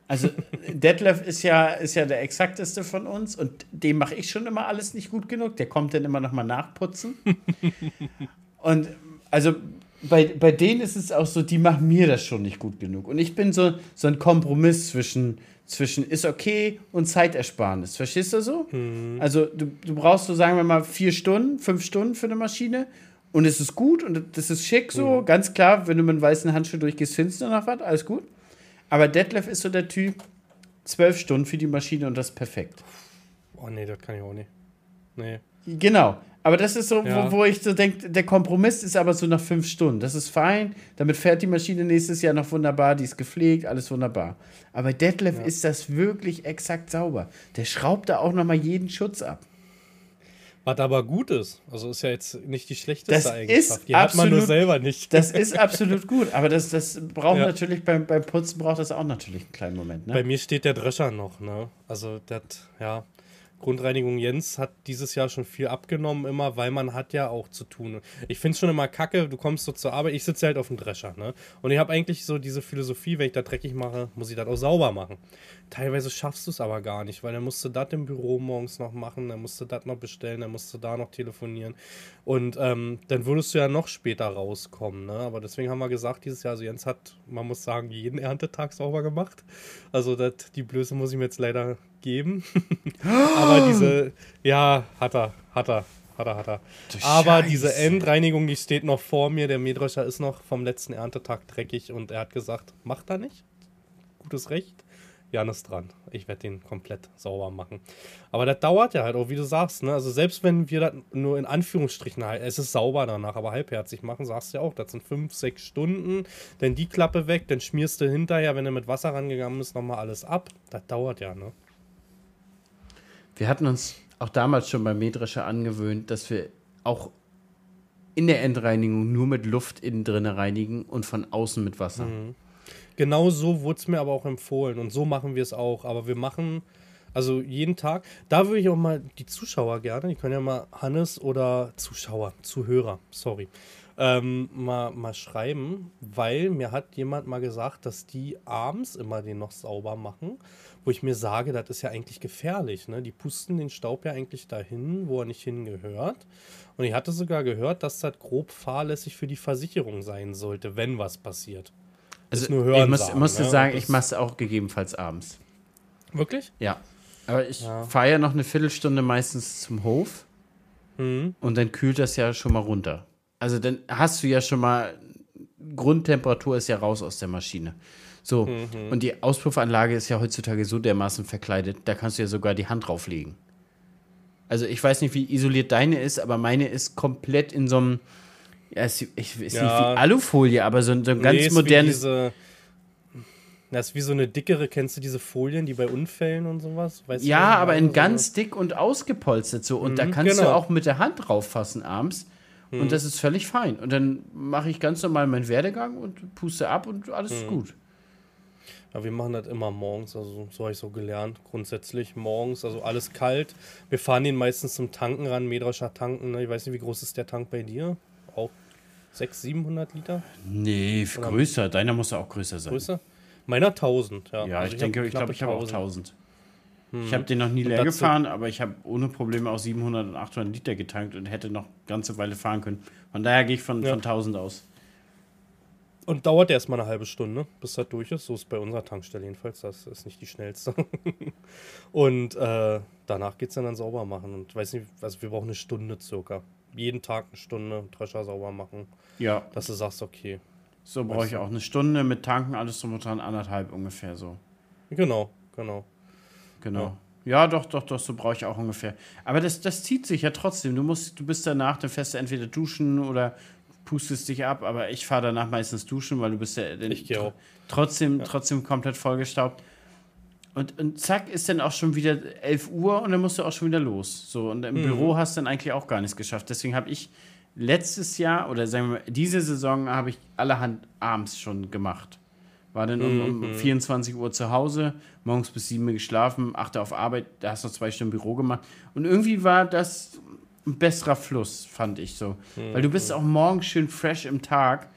Also Detlef ist ja, ist ja der exakteste von uns und dem mache ich schon immer alles nicht gut genug. Der kommt dann immer noch mal nachputzen. Und also bei, bei denen ist es auch so, die machen mir das schon nicht gut genug. Und ich bin so, so ein Kompromiss zwischen, zwischen ist okay und Zeitersparnis. Verstehst du so? Mhm. Also du, du brauchst so, sagen wir mal, vier Stunden, fünf Stunden für eine Maschine. Und es ist gut und das ist schick so. Mhm. Ganz klar, wenn du mit einem weißen Handschuh durchgehst, findest du noch was, alles gut. Aber Detlef ist so der Typ, zwölf Stunden für die Maschine und das ist perfekt. Oh nee, das kann ich auch nicht. Nee. Genau. Aber das ist so, ja. wo, wo, ich so denke, der Kompromiss ist aber so nach fünf Stunden. Das ist fein. Damit fährt die Maschine nächstes Jahr noch wunderbar. Die ist gepflegt, alles wunderbar. Aber Detlef ja. ist das wirklich exakt sauber. Der schraubt da auch noch mal jeden Schutz ab. Was aber gut ist. Also ist ja jetzt nicht die schlechteste das Eigenschaft. Ist die absolut, hat man nur selber nicht. Das ist absolut gut. Aber das, das braucht ja. natürlich beim, beim Putzen braucht das auch natürlich einen kleinen Moment. Ne? Bei mir steht der Drescher noch. Ne? Also das, ja. Grundreinigung Jens hat dieses Jahr schon viel abgenommen, immer, weil man hat ja auch zu tun. Ich finde es schon immer kacke, du kommst so zur Arbeit, ich sitze halt auf dem Drescher, ne? Und ich habe eigentlich so diese Philosophie, wenn ich da dreckig mache, muss ich das auch sauber machen. Teilweise schaffst du es aber gar nicht, weil dann musst du das im Büro morgens noch machen, dann musst du das noch bestellen, dann musst du da noch telefonieren. Und ähm, dann würdest du ja noch später rauskommen, ne? Aber deswegen haben wir gesagt, dieses Jahr, also Jens hat, man muss sagen, jeden Erntetag sauber gemacht. Also dat, die Blöße muss ich mir jetzt leider geben. Aber diese, ja, hat er, hat er, hat er, hat er. Aber Scheiße. diese Endreinigung, die steht noch vor mir. Der Mähdrescher ist noch vom letzten Erntetag dreckig und er hat gesagt, macht er nicht. Gutes Recht. Jan ist dran. Ich werde den komplett sauber machen. Aber das dauert ja halt auch, wie du sagst. Ne? Also selbst wenn wir das nur in Anführungsstrichen halt, es ist sauber danach, aber halbherzig machen, sagst du ja auch, das sind fünf, sechs Stunden. Dann die Klappe weg, dann schmierst du hinterher, wenn du mit Wasser rangegangen bist, nochmal alles ab. Das dauert ja, ne? Wir hatten uns auch damals schon beim Mähdrescher angewöhnt, dass wir auch in der Endreinigung nur mit Luft innen drin reinigen und von außen mit Wasser. Mhm. Genau so wurde es mir aber auch empfohlen und so machen wir es auch. Aber wir machen also jeden Tag. Da würde ich auch mal die Zuschauer gerne, die können ja mal Hannes oder Zuschauer, Zuhörer, sorry, ähm, mal, mal schreiben, weil mir hat jemand mal gesagt, dass die abends immer den noch sauber machen wo ich mir sage, das ist ja eigentlich gefährlich. Ne? Die pusten den Staub ja eigentlich dahin, wo er nicht hingehört. Und ich hatte sogar gehört, dass das grob fahrlässig für die Versicherung sein sollte, wenn was passiert. Also nur hören ich muss, sagen, musste ne? sagen, ich mache es auch gegebenenfalls abends. Wirklich? Ja. Aber ich ja. fahre ja noch eine Viertelstunde meistens zum Hof. Mhm. Und dann kühlt das ja schon mal runter. Also dann hast du ja schon mal, Grundtemperatur ist ja raus aus der Maschine. So, mhm. und die Auspuffanlage ist ja heutzutage so dermaßen verkleidet, da kannst du ja sogar die Hand drauflegen. Also ich weiß nicht, wie isoliert deine ist, aber meine ist komplett in so einem, ja, ist, ich, ist ja. nicht wie Alufolie, aber so, so ein ganz nee, modernes. Diese, das ist wie so eine dickere, kennst du diese Folien, die bei Unfällen und sowas? Weißt ja, aber in ganz dick und ausgepolstert so. Und mhm, da kannst genau. du auch mit der Hand drauf fassen abends. Mhm. Und das ist völlig fein. Und dann mache ich ganz normal meinen Werdegang und puste ab und alles mhm. ist gut. Ja, wir machen das immer morgens, also so habe ich so gelernt. Grundsätzlich morgens, also alles kalt. Wir fahren den meistens zum Tanken ran, Mähdrescher tanken. Ne? Ich weiß nicht, wie groß ist der Tank bei dir? Auch 600, 700 Liter? Nee, Oder größer. Deiner muss ja auch größer sein. Größer? Meiner 1000, ja. Ja, also ich, ich denke, ich glaube, ich habe auch 1000. Hm. Ich habe den noch nie leer gefahren, aber ich habe ohne Probleme auch 700 und 800 Liter getankt und hätte noch eine ganze Weile fahren können. Von daher gehe ich von, ja. von 1000 aus. Und dauert erstmal eine halbe Stunde, bis das durch ist. So ist bei unserer Tankstelle jedenfalls. Das ist nicht die schnellste. und äh, danach geht es dann, dann sauber machen. Und ich weiß nicht, also wir brauchen eine Stunde circa. Jeden Tag eine Stunde Drescher sauber machen. Ja. Dass du sagst, okay. So brauche ich auch eine Stunde mit Tanken, alles und dran, anderthalb ungefähr so. Genau, genau. Genau. Ja. Ja, doch, doch, doch, so brauche ich auch ungefähr. Aber das, das zieht sich ja trotzdem. Du musst, du bist danach, dann fährst du entweder duschen oder pustest dich ab, aber ich fahre danach meistens duschen, weil du bist ja tr trotzdem, ja. trotzdem komplett vollgestaubt. Und, und zack, ist dann auch schon wieder 11 Uhr und dann musst du auch schon wieder los. So, und im mhm. Büro hast du dann eigentlich auch gar nichts geschafft. Deswegen habe ich letztes Jahr oder sagen wir mal, diese Saison habe ich allerhand abends schon gemacht. War dann um, um mhm. 24 Uhr zu Hause, morgens bis 7 Uhr geschlafen, 8 Uhr auf Arbeit, da hast du noch zwei Stunden Büro gemacht. Und irgendwie war das ein besserer Fluss, fand ich so. Mhm. Weil du bist auch morgens schön fresh im Tag,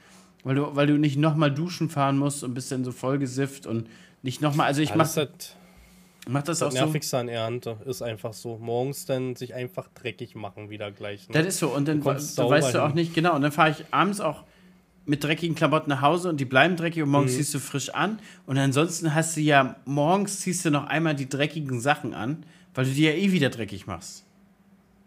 weil du, weil du nicht nochmal duschen fahren musst und bist dann so voll gesifft und nicht nochmal, also ich mach, das, mach das, das auch nervigste so. an Ernte ist einfach so, morgens dann sich einfach dreckig machen wieder gleich. Ne? Das ist so und dann du weißt du auch nicht, genau, und dann fahre ich abends auch mit dreckigen Klamotten nach Hause und die bleiben dreckig und morgens mhm. ziehst du frisch an und ansonsten hast du ja, morgens ziehst du noch einmal die dreckigen Sachen an, weil du die ja eh wieder dreckig machst.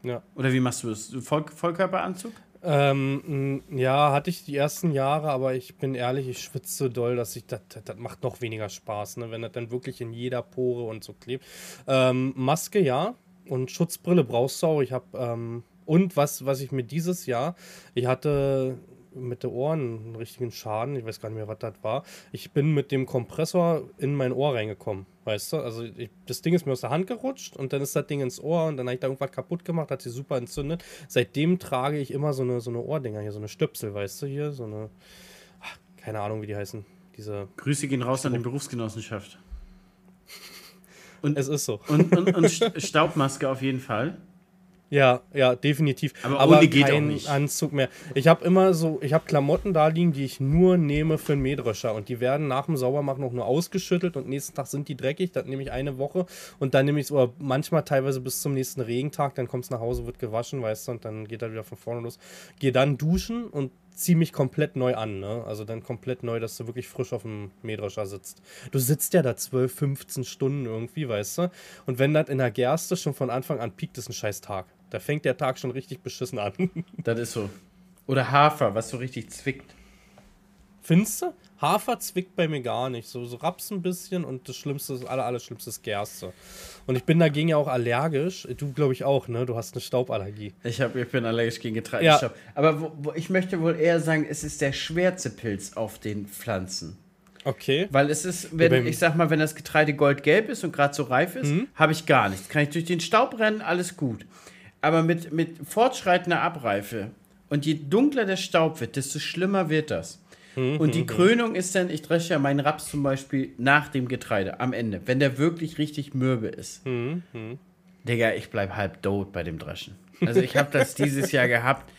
Ja. Oder wie machst du das? Voll, Vollkörperanzug? Ähm, ja, hatte ich die ersten Jahre, aber ich bin ehrlich, ich schwitze so doll, dass ich das, das macht noch weniger Spaß, ne, wenn das dann wirklich in jeder Pore und so klebt. Ähm, Maske ja und Schutzbrille brauchst du auch. Ich habe ähm, Und was, was ich mir dieses Jahr, ich hatte mit den Ohren einen richtigen Schaden, ich weiß gar nicht mehr, was das war. Ich bin mit dem Kompressor in mein Ohr reingekommen, weißt du? Also ich, das Ding ist mir aus der Hand gerutscht und dann ist das Ding ins Ohr und dann habe ich da irgendwas kaputt gemacht, hat sich super entzündet. Seitdem trage ich immer so eine, so eine Ohrdinger hier, so eine Stöpsel, weißt du, hier, so eine, ach, keine Ahnung, wie die heißen. Diese Grüße gehen raus an die Berufsgenossenschaft. Und, es ist so. Und, und, und Staubmaske auf jeden Fall. Ja, ja, definitiv. Aber, Aber ohne geht kein auch nicht. Anzug mehr. Ich habe immer so, ich habe Klamotten da liegen, die ich nur nehme für einen Mähdrescher und die werden nach dem Saubermachen noch nur ausgeschüttelt und nächsten Tag sind die dreckig, dann nehme ich eine Woche und dann nehme ich es, oder manchmal teilweise bis zum nächsten Regentag, dann kommt es nach Hause, wird gewaschen, weißt du, und dann geht er wieder von vorne los. Gehe dann duschen und ziehe mich komplett neu an, ne? Also dann komplett neu, dass du wirklich frisch auf dem Mähdrescher sitzt. Du sitzt ja da 12, 15 Stunden irgendwie, weißt du? Und wenn das in der Gerste schon von Anfang an piekt, ist ein scheiß Tag. Da fängt der Tag schon richtig beschissen an. das ist so. Oder Hafer, was so richtig zwickt. Findest du? Hafer zwickt bei mir gar nicht. So, so Raps ein bisschen und das Schlimmste, das aller, aller Schlimmste ist Gerste. Und ich bin dagegen ja auch allergisch. Du, glaube ich, auch, ne? Du hast eine Stauballergie. Ich, hab, ich bin allergisch gegen Getreidestaub. Ja. Aber wo, wo, ich möchte wohl eher sagen, es ist der schwerste Pilz auf den Pflanzen. Okay. Weil es ist, wenn, ich sag mal, wenn das Getreide goldgelb ist und gerade so reif ist, mhm. habe ich gar nichts. Kann ich durch den Staub rennen, alles gut. Aber mit, mit fortschreitender Abreife und je dunkler der Staub wird, desto schlimmer wird das. Mhm, und die mhm, Krönung ist dann, ich dresche ja meinen Raps zum Beispiel nach dem Getreide am Ende, wenn der wirklich richtig mürbe ist. Mhm, Digga, ich bleib halb tot bei dem Dreschen. Also ich habe das dieses Jahr gehabt.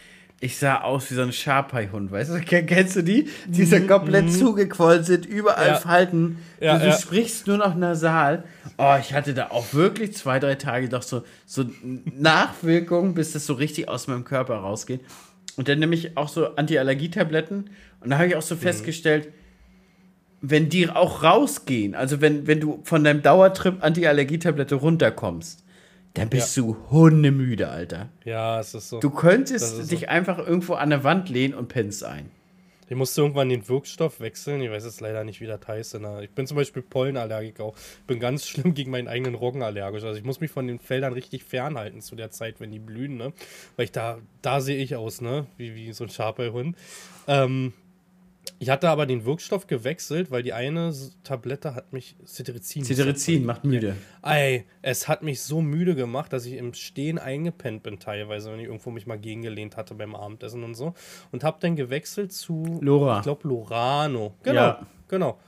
Ich sah aus wie so ein Sharpei-Hund, weißt du? Kennst du die? Die so komplett zugequollen sind, überall ja. Falten. Ja, du, du ja. sprichst nur noch nasal. Oh, ich hatte da auch wirklich zwei, drei Tage doch so, so Nachwirkungen, bis das so richtig aus meinem Körper rausgeht. Und dann nehme ich auch so Antiallergietabletten. Und da habe ich auch so mhm. festgestellt, wenn die auch rausgehen, also wenn, wenn du von deinem Dauertrip Antiallergietablette runterkommst, dann bist ja. du hundemüde, Alter. Ja, es ist so. Du könntest dich so. einfach irgendwo an der Wand lehnen und pennst ein. Ich musste irgendwann den Wirkstoff wechseln. Ich weiß jetzt leider nicht, wie das heißt. Ich bin zum Beispiel Pollenallergiker auch. Ich bin ganz schlimm gegen meinen eigenen Roggen allergisch. Also ich muss mich von den Feldern richtig fernhalten zu der Zeit, wenn die blühen, ne? Weil ich da, da sehe ich aus, ne? Wie, wie so ein Schaperhund. Ähm, ich hatte aber den Wirkstoff gewechselt, weil die eine Tablette hat mich Cetirizin. Cetirizin macht müde. Ey, es hat mich so müde gemacht, dass ich im Stehen eingepennt bin teilweise, wenn ich irgendwo mich mal gegengelehnt hatte beim Abendessen und so. Und habe dann gewechselt zu Lora. Ich glaube Lorano. Genau, ja. genau.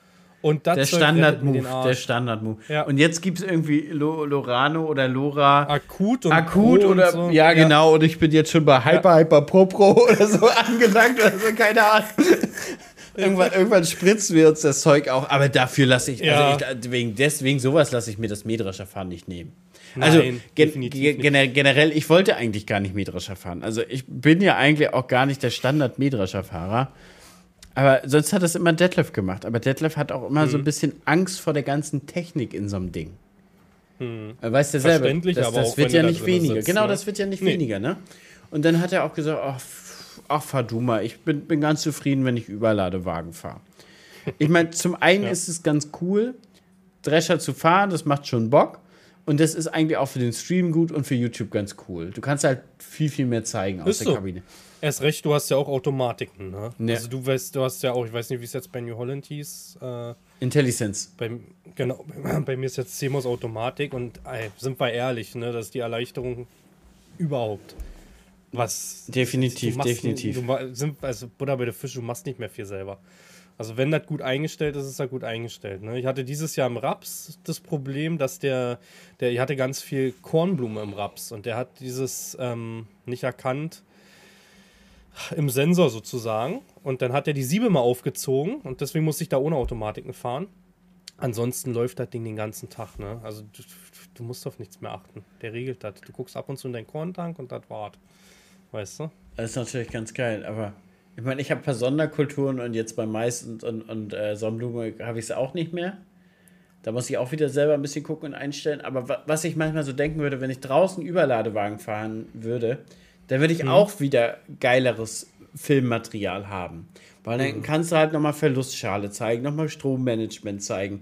Und das der Standard-Move, der Standard-Move. Ja. Und jetzt gibt es irgendwie Lorano oder Lora. Akut und Akut Pro oder, so. ja, genau. Und ich bin jetzt schon bei Hyper, ja. Hyper Pro Pro oder so angelangt oder so, keine Ahnung. irgendwann, irgendwann spritzen wir uns das Zeug auch, aber dafür lasse ich, ja. also ich, wegen, deswegen sowas lasse ich mir das Mähdrescher fahren nicht nehmen. Also Nein, gen gen generell, ich wollte eigentlich gar nicht Mähdrescher fahren. Also ich bin ja eigentlich auch gar nicht der Standard Mähdrescher Fahrer. Aber sonst hat das immer Detlef gemacht. Aber Detlef hat auch immer mhm. so ein bisschen Angst vor der ganzen Technik in so einem Ding. Mhm. Weißt du selber, das, das wird ja nicht weniger. Sitzt, genau, ne? das wird ja nicht nee. weniger, ne? Und dann hat er auch gesagt, ach, ach fahr du mal, ich bin, bin ganz zufrieden, wenn ich Überladewagen fahre. Ich meine, zum einen ja. ist es ganz cool, Drescher zu fahren, das macht schon Bock. Und das ist eigentlich auch für den Stream gut und für YouTube ganz cool. Du kannst halt viel, viel mehr zeigen aus ist der so. Kabine. Erst recht, du hast ja auch Automatiken, ne? Ja. Also du weißt, du hast ja auch, ich weiß nicht, wie es jetzt bei New Holland hieß. Äh, IntelliSense. Bei, genau, bei, mir ist jetzt CMOS Automatik und ey, sind wir ehrlich, ne? Das ist die Erleichterung überhaupt. Was. Definitiv, definitiv. Du, sind, also Butter bei der Fische, du machst nicht mehr viel selber. Also wenn das gut eingestellt ist, ist das gut eingestellt. Ne? Ich hatte dieses Jahr im Raps das Problem, dass der, der, ich hatte ganz viel Kornblume im Raps und der hat dieses ähm, nicht erkannt, im Sensor sozusagen. Und dann hat er die Siebe mal aufgezogen und deswegen musste ich da ohne Automatiken fahren. Ansonsten läuft das Ding den ganzen Tag. Ne? Also du, du musst auf nichts mehr achten. Der regelt das. Du guckst ab und zu in deinen Korntank und das war's. Weißt du? Das ist natürlich ganz geil, aber ich meine, ich habe ein paar Sonderkulturen und jetzt bei Mais und, und, und äh, Sonnenblume habe ich es auch nicht mehr. Da muss ich auch wieder selber ein bisschen gucken und einstellen. Aber was ich manchmal so denken würde, wenn ich draußen Überladewagen fahren würde, da würde ich mhm. auch wieder geileres Filmmaterial haben. Weil dann mhm. kannst du halt nochmal Verlustschale zeigen, nochmal Strommanagement zeigen.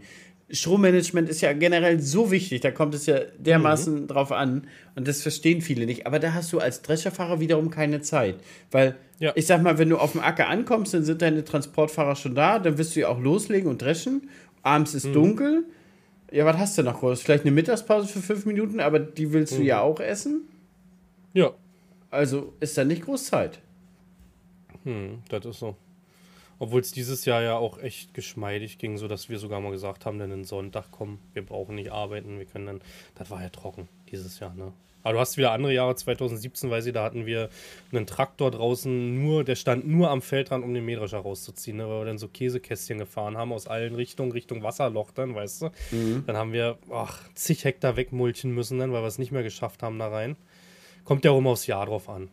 Strommanagement ist ja generell so wichtig, da kommt es ja dermaßen mhm. drauf an und das verstehen viele nicht. Aber da hast du als Drescherfahrer wiederum keine Zeit, weil ja. ich sag mal, wenn du auf dem Acker ankommst, dann sind deine Transportfahrer schon da, dann wirst du ja auch loslegen und dreschen. Abends ist mhm. dunkel. Ja, was hast du noch groß? Vielleicht eine Mittagspause für fünf Minuten, aber die willst mhm. du ja auch essen. Ja. Also ist da nicht groß Zeit. Hm, das ist so. Obwohl es dieses Jahr ja auch echt geschmeidig ging, sodass wir sogar mal gesagt haben, dann den Sonntag, komm, wir brauchen nicht arbeiten, wir können dann. Das war ja trocken dieses Jahr, ne? Aber du hast wieder andere Jahre, 2017, weiß ich, da hatten wir einen Traktor draußen, nur, der stand nur am Feldrand, um den Mähdrescher rauszuziehen, ne, weil wir dann so Käsekästchen gefahren haben aus allen Richtungen, Richtung Wasserloch dann, weißt du. Mhm. Dann haben wir, ach, zig Hektar wegmulchen müssen dann, weil wir es nicht mehr geschafft haben da rein. Kommt ja rum aufs Jahr drauf an.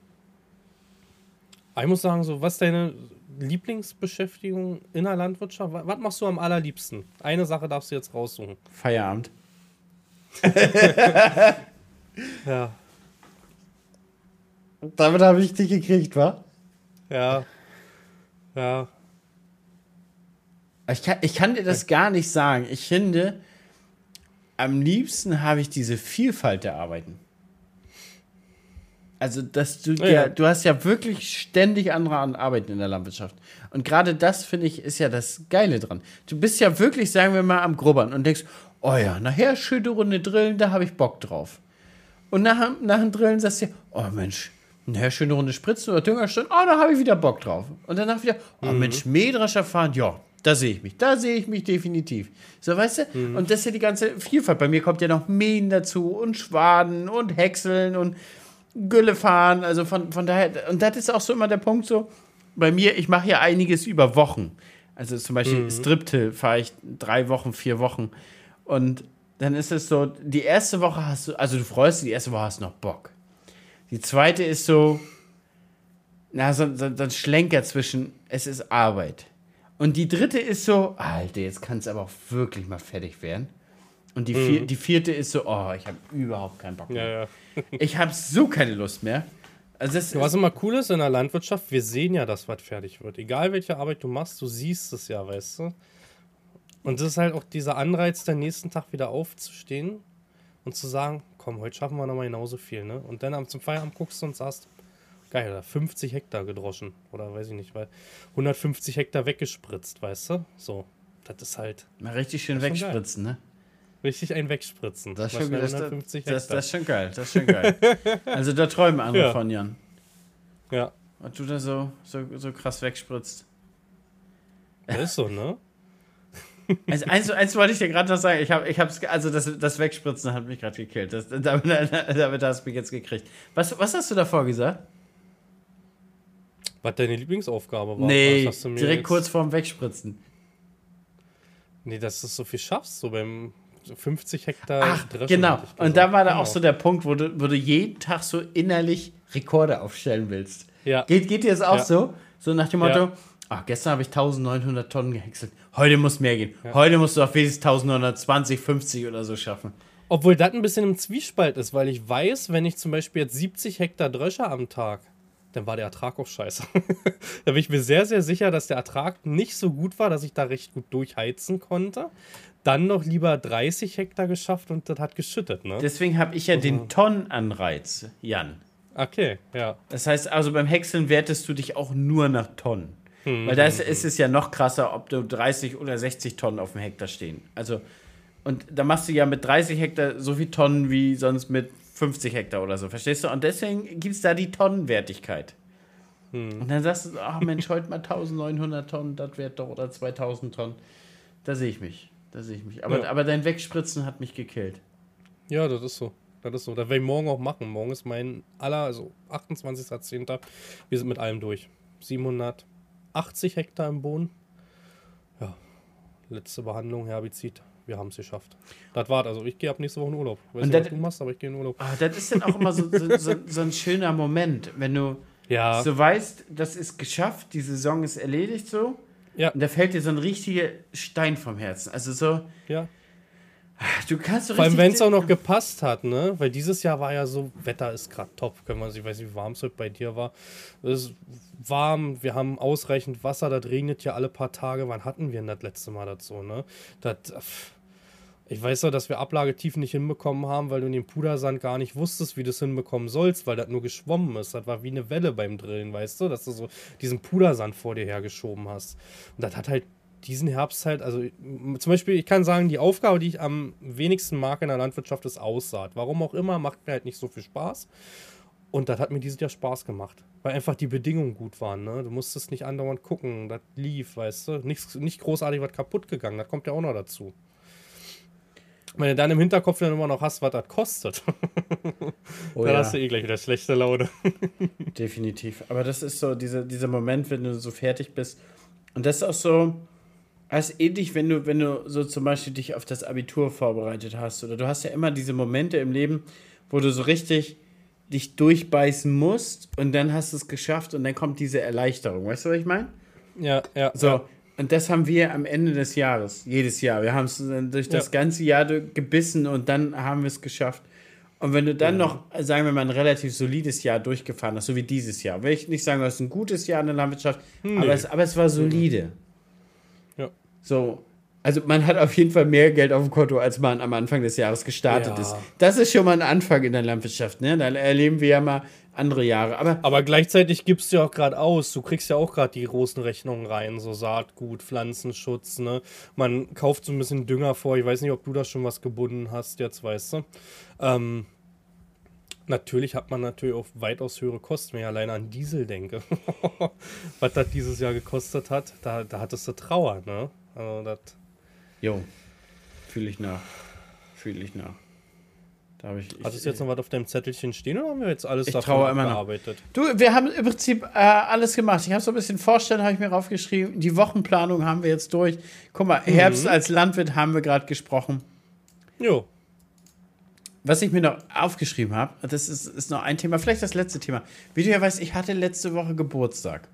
ich muss sagen, so, was ist deine Lieblingsbeschäftigung in der Landwirtschaft? Was machst du am allerliebsten? Eine Sache darfst du jetzt raussuchen. Feierabend. ja. Damit habe ich dich gekriegt, wa? Ja. Ja. Ich kann, ich kann dir das gar nicht sagen. Ich finde, am liebsten habe ich diese Vielfalt der Arbeiten. Also, dass du ja, ja, du hast ja wirklich ständig andere Arbeiten in der Landwirtschaft. Und gerade das, finde ich, ist ja das Geile dran. Du bist ja wirklich, sagen wir mal, am Grubbern und denkst, oh ja, nachher schöne Runde drillen, da habe ich Bock drauf. Und nach, nach dem Drillen sagst du, oh Mensch, nachher schöne Runde spritzen oder Düngerstunden, oh, da habe ich wieder Bock drauf. Und danach wieder, oh mhm. Mensch, Mähdrescher fahren, ja, da sehe ich mich. Da sehe ich mich definitiv. So, weißt du? Mhm. Und das ist ja die ganze Vielfalt. Bei mir kommt ja noch Mähen dazu und Schwaden und Häckseln und Gülle fahren. Also von, von daher, und das ist auch so immer der Punkt so, bei mir, ich mache ja einiges über Wochen. Also zum Beispiel mhm. Striptill fahre ich drei Wochen, vier Wochen. Und dann ist es so, die erste Woche hast du, also du freust dich, die erste Woche hast du noch Bock. Die zweite ist so, na, so, so, so ein Schlenker zwischen, es ist Arbeit. Und die dritte ist so, Alter, jetzt kann es aber auch wirklich mal fertig werden. Und die, vier, mhm. die vierte ist so, oh, ich habe überhaupt keinen Bock mehr. Ja, ja. ich habe so keine Lust mehr. Also das was immer cool ist in der Landwirtschaft, wir sehen ja, dass was fertig wird. Egal welche Arbeit du machst, du siehst es ja, weißt du. Und das ist halt auch dieser Anreiz, den nächsten Tag wieder aufzustehen und zu sagen, komm, heute schaffen wir nochmal genauso viel, ne? Und dann zum Feierabend guckst du und sagst, geil, 50 Hektar gedroschen. Oder weiß ich nicht, weil 150 Hektar weggespritzt, weißt du? So, das ist halt. Mal richtig schön wegspritzen, ne? Richtig ein wegspritzen. Das ist, schon, das, das, das, ist schon geil. Das ist schon geil. also da träumen andere ja. von, Jan. Ja. Und du da so, so, so krass wegspritzt. Das ist so, ne? Also eins, eins wollte ich dir gerade noch sagen. Ich habe, ich hab's, also das, das Wegspritzen hat mich gerade gekillt. Das, damit, damit hast du mich jetzt gekriegt. Was, was hast du davor gesagt? Was deine Lieblingsaufgabe war? Nee, direkt jetzt... kurz vorm Wegspritzen. Nee, dass du so viel schaffst, so beim 50 Hektar Ach, Genau. Und da war da genau. auch so der Punkt, wo du, wo du jeden Tag so innerlich Rekorde aufstellen willst. Ja. Geht, geht dir das auch ja. so? So nach dem Motto, ja. ach, gestern habe ich 1900 Tonnen gehäckselt. Heute muss mehr gehen. Ja. Heute musst du auf wenigstens 1920, 50 oder so schaffen. Obwohl das ein bisschen im Zwiespalt ist, weil ich weiß, wenn ich zum Beispiel jetzt 70 Hektar Dröscher am Tag, dann war der Ertrag auch scheiße. da bin ich mir sehr, sehr sicher, dass der Ertrag nicht so gut war, dass ich da recht gut durchheizen konnte dann noch lieber 30 Hektar geschafft und das hat geschüttet, ne? Deswegen habe ich ja also. den Tonnenanreiz, Jan. Okay, ja. Das heißt also, beim Häckseln wertest du dich auch nur nach Tonnen. Hm, Weil da ist, ist, es ja noch krasser, ob du 30 oder 60 Tonnen auf dem Hektar stehen. Also, und da machst du ja mit 30 Hektar so viel Tonnen wie sonst mit 50 Hektar oder so, verstehst du? Und deswegen gibt es da die Tonnenwertigkeit. Hm. Und dann sagst du, ach Mensch, heute mal 1900 Tonnen, das wird doch, oder 2000 Tonnen. Da sehe ich mich. Da sehe ich mich. Aber, ja. aber dein Wegspritzen hat mich gekillt. Ja, das ist so. Das ist so. Das werde ich morgen auch machen. Morgen ist mein aller, also 28.10. Wir sind mit allem durch. 780 Hektar im Boden. Ja. Letzte Behandlung, Herbizid. Wir haben es geschafft. Das war's. Also ich gehe ab nächste Woche in Urlaub. Ich weiß nicht, was du machst, aber ich gehe in Urlaub. Ah, das ist dann auch immer so, so, so, so, ein schöner Moment, wenn du ja. so weißt, das ist geschafft, die Saison ist erledigt so. Ja. Und da fällt dir so ein richtiger Stein vom Herzen. Also so. Ja. Du kannst so Vor allem, wenn es auch noch gepasst hat, ne? Weil dieses Jahr war ja so, Wetter ist gerade top. Können wir, ich weiß nicht, wie warm es heute bei dir war. Es ist warm, wir haben ausreichend Wasser, das regnet ja alle paar Tage. Wann hatten wir denn das letzte Mal dazu, ne? Das, Ich weiß doch, dass wir Ablagetiefen nicht hinbekommen haben, weil du in dem Pudersand gar nicht wusstest, wie du es hinbekommen sollst, weil das nur geschwommen ist. Das war wie eine Welle beim Drillen, weißt du, dass du so diesen Pudersand vor dir hergeschoben hast. Und das hat halt diesen Herbst halt, also zum Beispiel, ich kann sagen, die Aufgabe, die ich am wenigsten mag in der Landwirtschaft, ist Aussaat. Warum auch immer, macht mir halt nicht so viel Spaß. Und das hat mir dieses Jahr Spaß gemacht, weil einfach die Bedingungen gut waren. Ne? Du musstest nicht andauernd gucken, das lief, weißt du. Nicht, nicht großartig was kaputt gegangen, das kommt ja auch noch dazu. Wenn du dann im Hinterkopf dann immer noch hast, was das kostet, oh, dann ja. hast du eh gleich wieder schlechte Laune. Definitiv. Aber das ist so dieser, dieser Moment, wenn du so fertig bist. Und das ist auch so, als ähnlich, wenn du, wenn du so zum Beispiel dich auf das Abitur vorbereitet hast. Oder du hast ja immer diese Momente im Leben, wo du so richtig dich durchbeißen musst und dann hast du es geschafft und dann kommt diese Erleichterung. Weißt du, was ich meine? Ja, ja. So, ja. Und das haben wir am Ende des Jahres, jedes Jahr. Wir haben es durch das ja. ganze Jahr gebissen und dann haben wir es geschafft. Und wenn du dann ja. noch, sagen wir mal, ein relativ solides Jahr durchgefahren hast, so wie dieses Jahr, will ich nicht sagen, du hast ein gutes Jahr in der Landwirtschaft, nee. aber, es, aber es war solide. Ja. So, also man hat auf jeden Fall mehr Geld auf dem Konto, als man am Anfang des Jahres gestartet ja. ist. Das ist schon mal ein Anfang in der Landwirtschaft. Ne? Da erleben wir ja mal andere Jahre. Aber, Aber gleichzeitig gibst du ja auch gerade aus. Du kriegst ja auch gerade die großen Rechnungen rein, so Saatgut, Pflanzenschutz. Ne? Man kauft so ein bisschen Dünger vor. Ich weiß nicht, ob du da schon was gebunden hast, jetzt weißt du. Ähm, natürlich hat man natürlich auch weitaus höhere Kosten, wenn ich alleine an Diesel denke. was das dieses Jahr gekostet hat, da, da hattest du Trauer. Ne? Also das Jo, fühle ich nach. Fühle ich nach. Ich, Hast du jetzt noch was auf deinem Zettelchen stehen oder haben wir jetzt alles ich davon immer bearbeitet? Du, wir haben im Prinzip äh, alles gemacht. Ich habe so ein bisschen Vorstellen, habe ich mir raufgeschrieben. Die Wochenplanung haben wir jetzt durch. Guck mal, mhm. Herbst als Landwirt haben wir gerade gesprochen. Jo. Was ich mir noch aufgeschrieben habe, das ist, ist noch ein Thema, vielleicht das letzte Thema. Wie du ja weißt, ich hatte letzte Woche Geburtstag.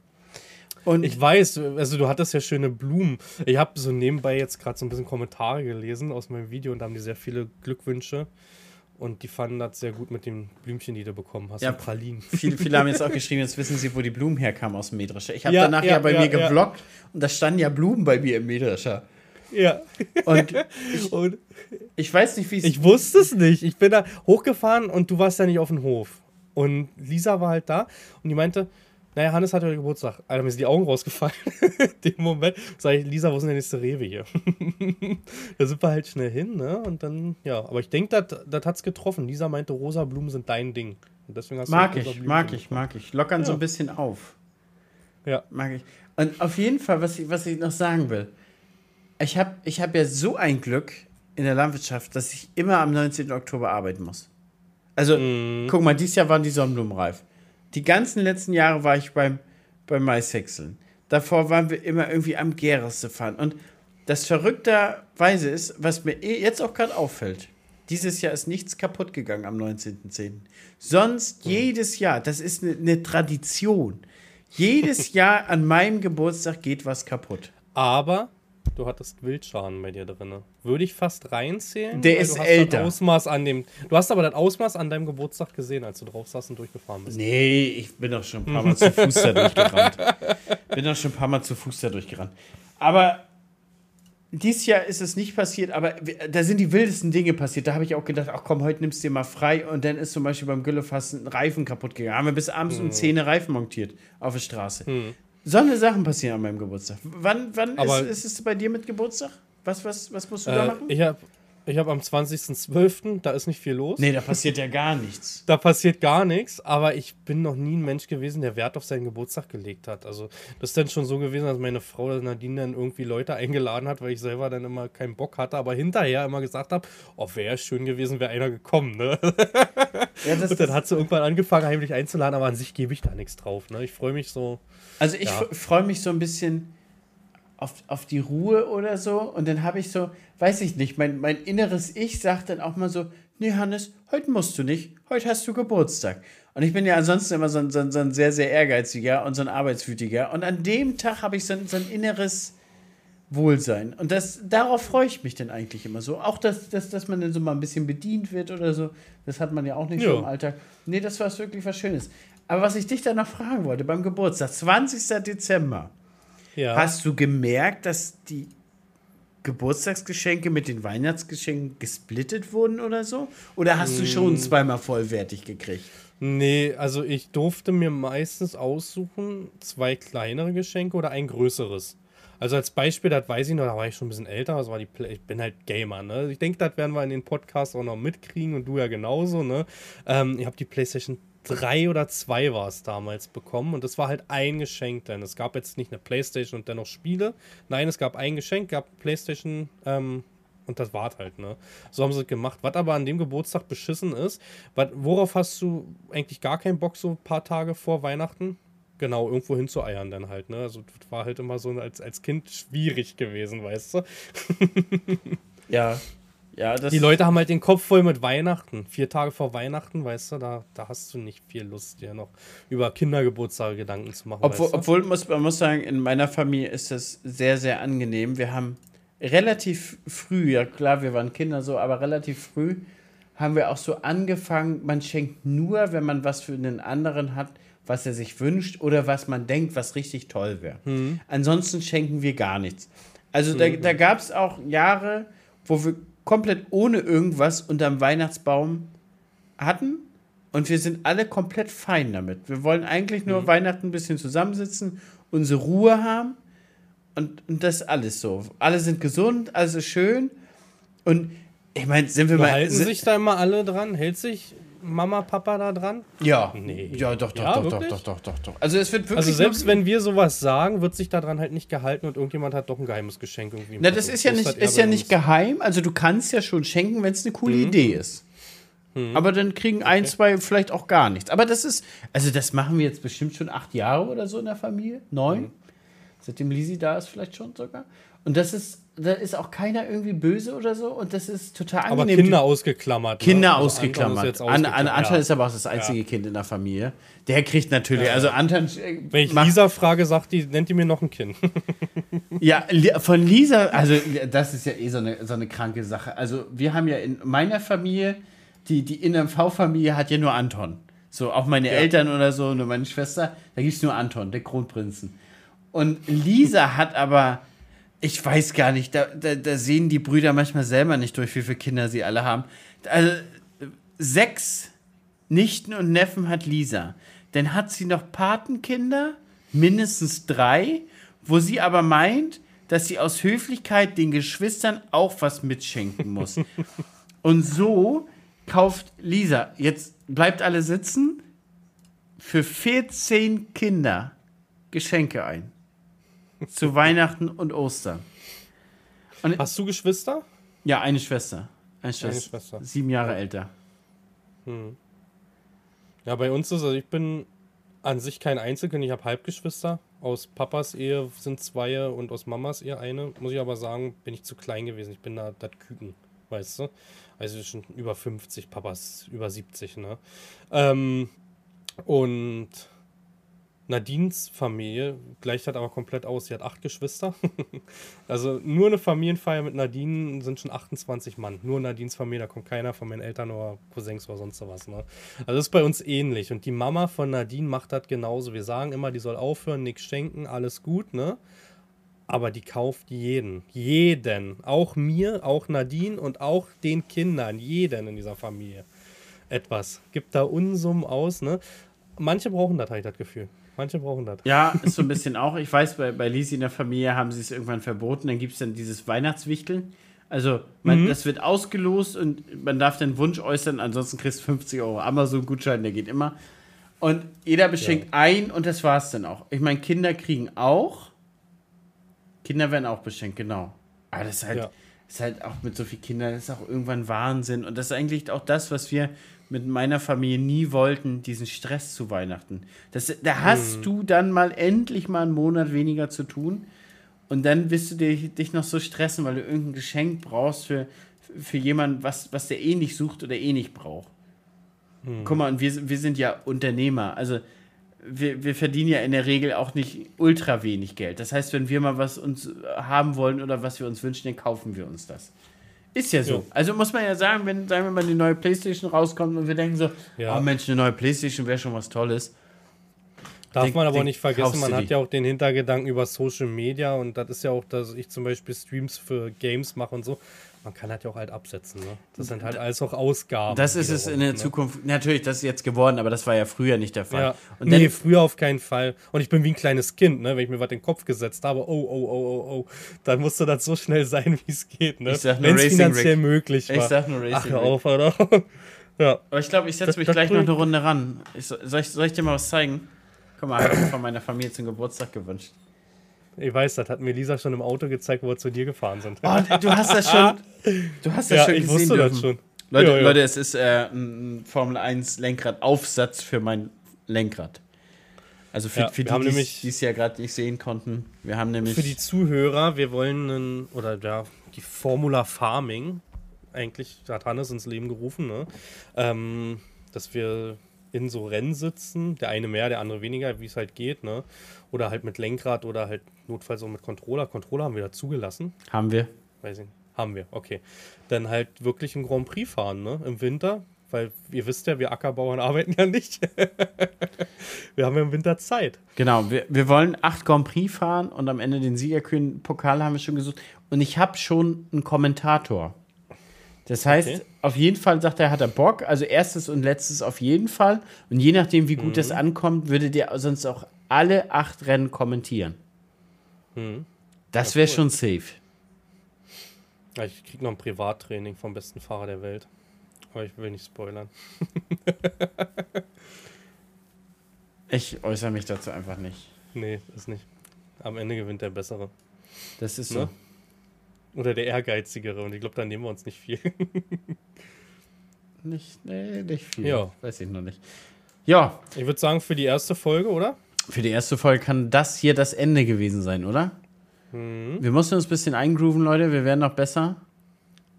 Und ich weiß, also du hattest ja schöne Blumen. Ich habe so nebenbei jetzt gerade so ein bisschen Kommentare gelesen aus meinem Video und da haben die sehr viele Glückwünsche. Und die fanden das sehr gut mit den Blümchen, die du bekommen hast. Ja, Pralinen. Viele, viele haben jetzt auch geschrieben, jetzt wissen sie, wo die Blumen herkamen aus dem Mähdrescher. Ich habe ja, danach ja, ja bei ja, mir geblockt und da standen ja Blumen bei mir im Mähdrescher. Ja. Und ich, und ich weiß nicht, wie es. Ich wusste es nicht. Ich bin da hochgefahren und du warst ja nicht auf dem Hof. Und Lisa war halt da und die meinte, naja, Hannes hat heute Geburtstag. Alter, mir sind die Augen rausgefallen. In dem Moment sage ich, Lisa, wo ist denn der nächste Rewe hier? da sind wir halt schnell hin, ne? Und dann, ja. Aber ich denke, das hat es getroffen. Lisa meinte, rosa Blumen sind dein Ding. Und deswegen hast mag du ich, mag ich, mag ich. Lockern ja. so ein bisschen auf. Ja. Mag ich. Und auf jeden Fall, was ich, was ich noch sagen will. Ich habe ich hab ja so ein Glück in der Landwirtschaft, dass ich immer am 19. Oktober arbeiten muss. Also, mm. guck mal, dieses Jahr waren die Sonnenblumen reif. Die ganzen letzten Jahre war ich beim, beim Maishäckseln. Davor waren wir immer irgendwie am Gereste fahren. Und das verrückterweise ist, was mir eh jetzt auch gerade auffällt, dieses Jahr ist nichts kaputt gegangen am 19.10. Sonst mhm. jedes Jahr, das ist eine, eine Tradition. Jedes Jahr an meinem Geburtstag geht was kaputt. Aber du hattest Wildschaden bei dir drin. Würde ich fast reinzählen. Der ist älter. Ausmaß an dem, du hast aber das Ausmaß an deinem Geburtstag gesehen, als du drauf saßt und durchgefahren bist. Nee, ich bin doch schon ein paar Mal zu Fuß da durchgerannt. Bin doch schon ein paar Mal zu Fuß da durchgerannt. Aber dieses Jahr ist es nicht passiert, aber da sind die wildesten Dinge passiert. Da habe ich auch gedacht, ach komm, heute nimmst du dir mal frei. Und dann ist zum Beispiel beim Güllefass ein Reifen kaputt gegangen. Haben wir bis abends hm. um 10 Reifen montiert auf der Straße. Hm. So eine Sachen passieren an meinem Geburtstag. Wann, wann ist, ist, es bei dir mit Geburtstag? Was, was, was musst du äh, da machen? Ich habe ich hab am 20.12., da ist nicht viel los. Nee, da passiert ja gar nichts. Da passiert gar nichts, aber ich bin noch nie ein Mensch gewesen, der Wert auf seinen Geburtstag gelegt hat. Also, das ist dann schon so gewesen, dass meine Frau Nadine dann irgendwie Leute eingeladen hat, weil ich selber dann immer keinen Bock hatte, aber hinterher immer gesagt habe: Oh, wäre schön gewesen, wäre einer gekommen, ne? Ja, Und dann hat sie irgendwann angefangen, heimlich einzuladen, aber an sich gebe ich da nichts drauf, ne? Ich freue mich so. Also ich ja. freue mich so ein bisschen auf, auf die Ruhe oder so. Und dann habe ich so, weiß ich nicht, mein, mein inneres Ich sagt dann auch mal so, nee, Hannes, heute musst du nicht, heute hast du Geburtstag. Und ich bin ja ansonsten immer so ein, so ein, so ein sehr, sehr ehrgeiziger und so ein arbeitswütiger. Und an dem Tag habe ich so ein, so ein inneres Wohlsein. Und das, darauf freue ich mich dann eigentlich immer so. Auch, dass, dass, dass man dann so mal ein bisschen bedient wird oder so. Das hat man ja auch nicht jo. so im Alltag. Nee, das war wirklich was Schönes. Aber was ich dich dann noch fragen wollte, beim Geburtstag, 20. Dezember, ja. hast du gemerkt, dass die Geburtstagsgeschenke mit den Weihnachtsgeschenken gesplittet wurden oder so? Oder hast du schon zweimal vollwertig gekriegt? Nee, also ich durfte mir meistens aussuchen, zwei kleinere Geschenke oder ein größeres. Also als Beispiel, das weiß ich noch, da war ich schon ein bisschen älter, das war die Play ich bin halt Gamer, ne? Ich denke, das werden wir in den Podcasts auch noch mitkriegen und du ja genauso, ne? Ähm, ich habe die PlayStation 3 oder 2 war es damals bekommen und das war halt ein Geschenk, denn es gab jetzt nicht eine PlayStation und dennoch Spiele. Nein, es gab ein Geschenk, gab PlayStation ähm, und das war halt, ne? So haben sie es gemacht. Was aber an dem Geburtstag beschissen ist, wat, worauf hast du eigentlich gar keinen Bock so ein paar Tage vor Weihnachten? Genau, irgendwo hinzueiern dann halt, ne? Also das war halt immer so als, als Kind schwierig gewesen, weißt du? ja. Ja, das Die Leute haben halt den Kopf voll mit Weihnachten. Vier Tage vor Weihnachten, weißt du, da, da hast du nicht viel Lust, dir noch über Kindergeburtstage Gedanken zu machen. Obwohl, weißt du? obwohl muss, man muss sagen, in meiner Familie ist das sehr, sehr angenehm. Wir haben relativ früh, ja klar, wir waren Kinder so, aber relativ früh haben wir auch so angefangen, man schenkt nur, wenn man was für einen anderen hat, was er sich wünscht oder was man denkt, was richtig toll wäre. Mhm. Ansonsten schenken wir gar nichts. Also da, da gab es auch Jahre, wo wir komplett ohne irgendwas unterm Weihnachtsbaum hatten und wir sind alle komplett fein damit. Wir wollen eigentlich nur Weihnachten ein bisschen zusammensitzen, unsere Ruhe haben und, und das ist alles so. Alle sind gesund, alles ist schön und ich meine, sind wir mal. Halten sich da immer alle dran? Hält sich Mama, Papa da dran? ja, Nee. ja, doch, doch, Ja, doch, doch, wirklich? doch, doch, doch, doch. Also es wird wirklich. Also selbst wenn wir sowas sagen, wird sich daran halt nicht gehalten und irgendjemand hat doch ein geheimes Geschenk irgendwie. Na, das ist ja nicht, ist ja nicht geheim. Also du kannst ja schon schenken, wenn es eine coole Idee ist. Aber dann kriegen ein, zwei vielleicht auch gar nichts. Aber das ist, also das machen wir jetzt bestimmt schon acht Jahre oder so in der Familie. Neun. Seitdem Lisi da ist, vielleicht schon sogar. Und das ist, da ist auch keiner irgendwie böse oder so. Und das ist total Aber angenehm. Kinder ausgeklammert. ne? Kinder Also Anton ist ausgeklammert. An, ausgeklammert. an, Anton ja. ist aber auch das einzige Kind in der Familie. Der kriegt natürlich, also Anton äh, Wenn ich Lisa frage, sagt die, nennt die mir noch ein Kind. Ja, von Lisa, also das ist ja eh so eine, so eine kranke Sache. Also wir haben ja in meiner Familie, die, die NMV-Familie hat ja nur Anton. So, auch meine Eltern oder so, nur meine Schwester, da gibt es nur Anton, der Kronprinzen. Und Lisa hat aber, ich weiß gar nicht, da, da, da sehen die Brüder manchmal selber nicht durch, wie viele Kinder sie alle haben. Also sechs Nichten und Neffen hat Lisa. Dann hat sie noch Patenkinder, mindestens drei, wo sie aber meint, dass sie aus Höflichkeit den Geschwistern auch was mitschenken muss. und so kauft Lisa, jetzt bleibt alle sitzen, für 14 Kinder Geschenke ein. Zu Weihnachten und Ostern. Hast du Geschwister? Ja, eine Schwester. Eine Schwester. Schwester. Sieben Jahre älter. Ja, bei uns ist, also ich bin an sich kein Einzelkind, ich habe Halbgeschwister. Aus Papas Ehe sind zwei und aus Mamas Ehe eine. Muss ich aber sagen, bin ich zu klein gewesen. Ich bin da das Küken, weißt du? Also schon über 50, Papas über 70, ne? Ähm, und Nadines Familie gleicht halt aber komplett aus. Sie hat acht Geschwister. also nur eine Familienfeier mit Nadine sind schon 28 Mann. Nur Nadines Familie, da kommt keiner von meinen Eltern oder Cousins oder sonst was. Ne? Also ist bei uns ähnlich. Und die Mama von Nadine macht das genauso. Wir sagen immer, die soll aufhören, nichts schenken, alles gut, ne? Aber die kauft jeden. Jeden. Auch mir, auch Nadine und auch den Kindern. Jeden in dieser Familie. Etwas. Gibt da Unsummen aus, ne? Manche brauchen das, habe ich das Gefühl. Manche brauchen das. Ja, ist so ein bisschen auch. Ich weiß, bei, bei Lisi in der Familie haben sie es irgendwann verboten. Dann gibt es dann dieses Weihnachtswichteln. Also, man, das wird ausgelost und man darf den Wunsch äußern, ansonsten kriegst du 50 Euro Amazon-Gutschein, der geht immer. Und jeder beschenkt ein und das war's dann auch. Ich meine, Kinder kriegen auch. Kinder werden auch beschenkt, genau. Aber das ist halt, Ja. ist halt auch mit so vielen Kindern, das ist auch irgendwann Wahnsinn. Und das ist eigentlich auch das, was wir mit meiner Familie nie wollten, diesen Stress zu Weihnachten. Das, da hast du dann mal endlich mal einen Monat weniger zu tun. Und dann wirst du dich, dich noch so stressen, weil du irgendein Geschenk brauchst für, für jemanden, was, was der eh nicht sucht oder eh nicht braucht. Guck mal, und wir, wir sind ja Unternehmer. Also wir, wir verdienen ja in der Regel auch nicht ultra wenig Geld. Das heißt, wenn wir mal was uns haben wollen oder was wir uns wünschen, dann kaufen wir uns das. Ist ja so. Ja. Also muss man ja sagen, wenn, sagen wir mal, die neue Playstation rauskommt und wir denken so, Ja. oh Mensch, eine neue Playstation wäre schon was Tolles. Darf Den- man aber nicht vergessen, man hat die. ja auch den Hintergedanken über Social Media und das ist ja auch, dass ich zum Beispiel Streams für Games mache und so. Man kann das ja auch halt absetzen. Ne? Das sind halt alles auch Ausgaben. Das ist es in der ne? Zukunft. Natürlich, das ist jetzt geworden, aber das war ja früher nicht der Fall. Ja. Und nee, früher auf keinen Fall. Und ich bin wie ein kleines Kind, ne? wenn ich mir was in den Kopf gesetzt habe, oh, oh, oh, oh, oh, dann musste das so schnell sein, wie es geht. Ne? Ich sag nur Wenn es finanziell Rick. möglich war. Ich sag nur Racing Ach, hör auf, oder? ja. aber ich glaube, ich setze mich das gleich noch eine Runde ran. Ich, soll, ich, soll ich dir mal was zeigen? Guck mal, hab ich von meiner Familie zum Geburtstag gewünscht. Ich weiß, das hat mir Lisa schon im Auto gezeigt, wo wir zu dir gefahren sind. Oh, du hast das schon. Du hast das ja, schon ich gesehen wusste dürfen. das schon. Leute, Ja, ja. Leute, es ist äh, ein Formel 1 Lenkradaufsatz für mein Lenkrad. Also für, Ja, für die, die es ja gerade nicht sehen konnten. Wir haben nämlich. Für die Zuhörer, wir wollen einen, oder ja, die Formula Farming, eigentlich hat Hannes ins Leben gerufen, ne? ähm, dass wir in so Rennen sitzen, der eine mehr, der andere weniger, wie es halt geht, ne? Oder halt mit Lenkrad oder halt notfalls auch mit Controller. Controller haben wir da zugelassen. haben wir. Weiß ich nicht. Haben wir, okay. Dann halt wirklich ein Grand Prix fahren, ne? Im Winter. Weil ihr wisst ja, wir Ackerbauern arbeiten ja nicht. wir haben ja im Winter Zeit. Genau, wir, wir wollen acht Grand Prix fahren und am Ende den Siegerkühn Pokal haben wir schon gesucht. Und ich habe schon einen Kommentator. Das heißt, Okay. auf jeden Fall sagt er, hat er Bock. Also erstes und letztes auf jeden Fall. Und je nachdem, wie gut Mhm. das ankommt, würde der sonst auch alle acht Rennen kommentieren. Das wäre Mhm. cool. schon safe. Ich krieg noch ein Privattraining vom besten Fahrer der Welt. Aber ich will nicht spoilern. Ich äußere mich dazu einfach nicht. Nee, ist nicht. Am Ende gewinnt der Bessere. Das ist so. Ne? Oder der Ehrgeizigere. Und ich glaube, da nehmen wir uns nicht viel. Nicht, nee, nicht viel. Ja. Weiß ich noch nicht. Ja, Ich würde sagen, für die erste Folge, oder? für die erste Folge kann das hier das Ende gewesen sein, oder? Mhm. Wir mussten uns ein bisschen eingrooven, Leute. Wir werden noch besser.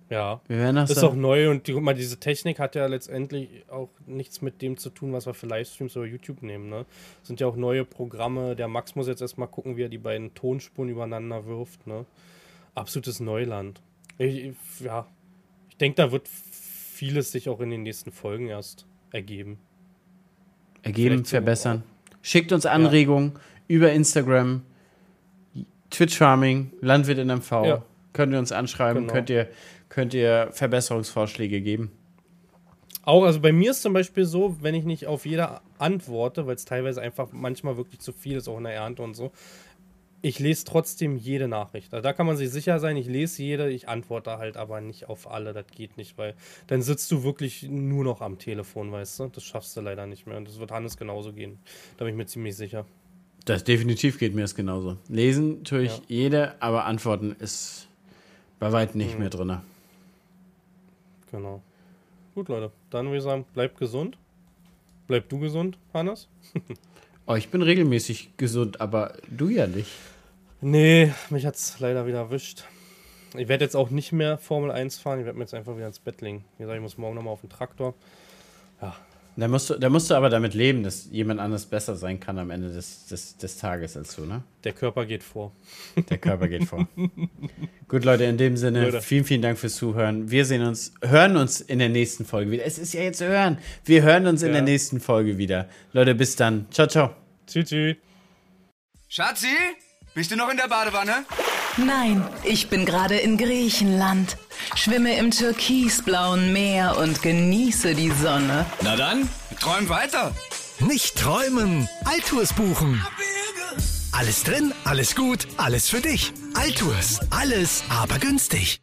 Ja. Wir werden noch Ist auch neu und die, guck mal, diese Technik hat ja letztendlich auch nichts mit dem zu tun, was wir für Livestreams oder YouTube nehmen. Ne? Sind ja auch neue Programme. Der Max muss jetzt erstmal gucken, wie er die beiden Tonspuren übereinander wirft. Ne? Absolutes Neuland. Ich, ja, ich denke, da wird vieles sich auch in den nächsten Folgen erst ergeben. ergeben, Vielleicht verbessern. Schickt uns Anregungen über Instagram, Twitch Farming, Landwirt in MV. Ja. Könnt ihr uns anschreiben, Genau. könnt, ihr, könnt ihr Verbesserungsvorschläge geben. Auch, also bei mir ist zum Beispiel so, wenn ich nicht auf jeder antworte, weil es teilweise einfach manchmal wirklich zu viel ist, auch in der Ernte und so, ich lese trotzdem jede Nachricht. Also da kann man sich sicher sein, ich lese jede, ich antworte halt aber nicht auf alle, das geht nicht, weil dann sitzt du wirklich nur noch am Telefon, weißt du? Das schaffst du leider nicht mehr und das wird Hannes genauso gehen. Da bin ich mir ziemlich sicher. Das definitiv geht mir das genauso. Lesen tue ich Ja. jede, aber antworten ist bei weitem nicht Mhm. mehr drin. Genau. Gut, Leute, dann würde ich sagen, bleibt gesund. Bleib du gesund, Hannes? Oh, ich bin regelmäßig gesund, aber du ja nicht. Nee, mich hat's leider wieder erwischt. Ich werde jetzt auch nicht mehr Formel 1 fahren, ich werde mir jetzt einfach wieder ins Bett legen. Wie gesagt, ich muss morgen nochmal auf den Traktor. Da musst, du, da musst du aber damit leben, dass jemand anders besser sein kann am Ende des, des, des Tages als du, ne? Der Körper geht vor. Der Körper geht vor. Gut, Leute, in dem Sinne, Leute. vielen, vielen Dank fürs Zuhören. Wir sehen uns, hören uns in der nächsten Folge wieder. Es ist ja jetzt zu hören. Wir hören uns in Ja. der nächsten Folge wieder. Leute, bis dann. Ciao, ciao. Tschüss, tschüss. Schatzi, bist du noch in der Badewanne? Nein, ich bin gerade in Griechenland. Schwimme im türkisblauen Meer und genieße die Sonne. Na dann, träum weiter. Nicht träumen, Altours buchen. Alles drin, alles gut, alles für dich. Altours, alles aber günstig.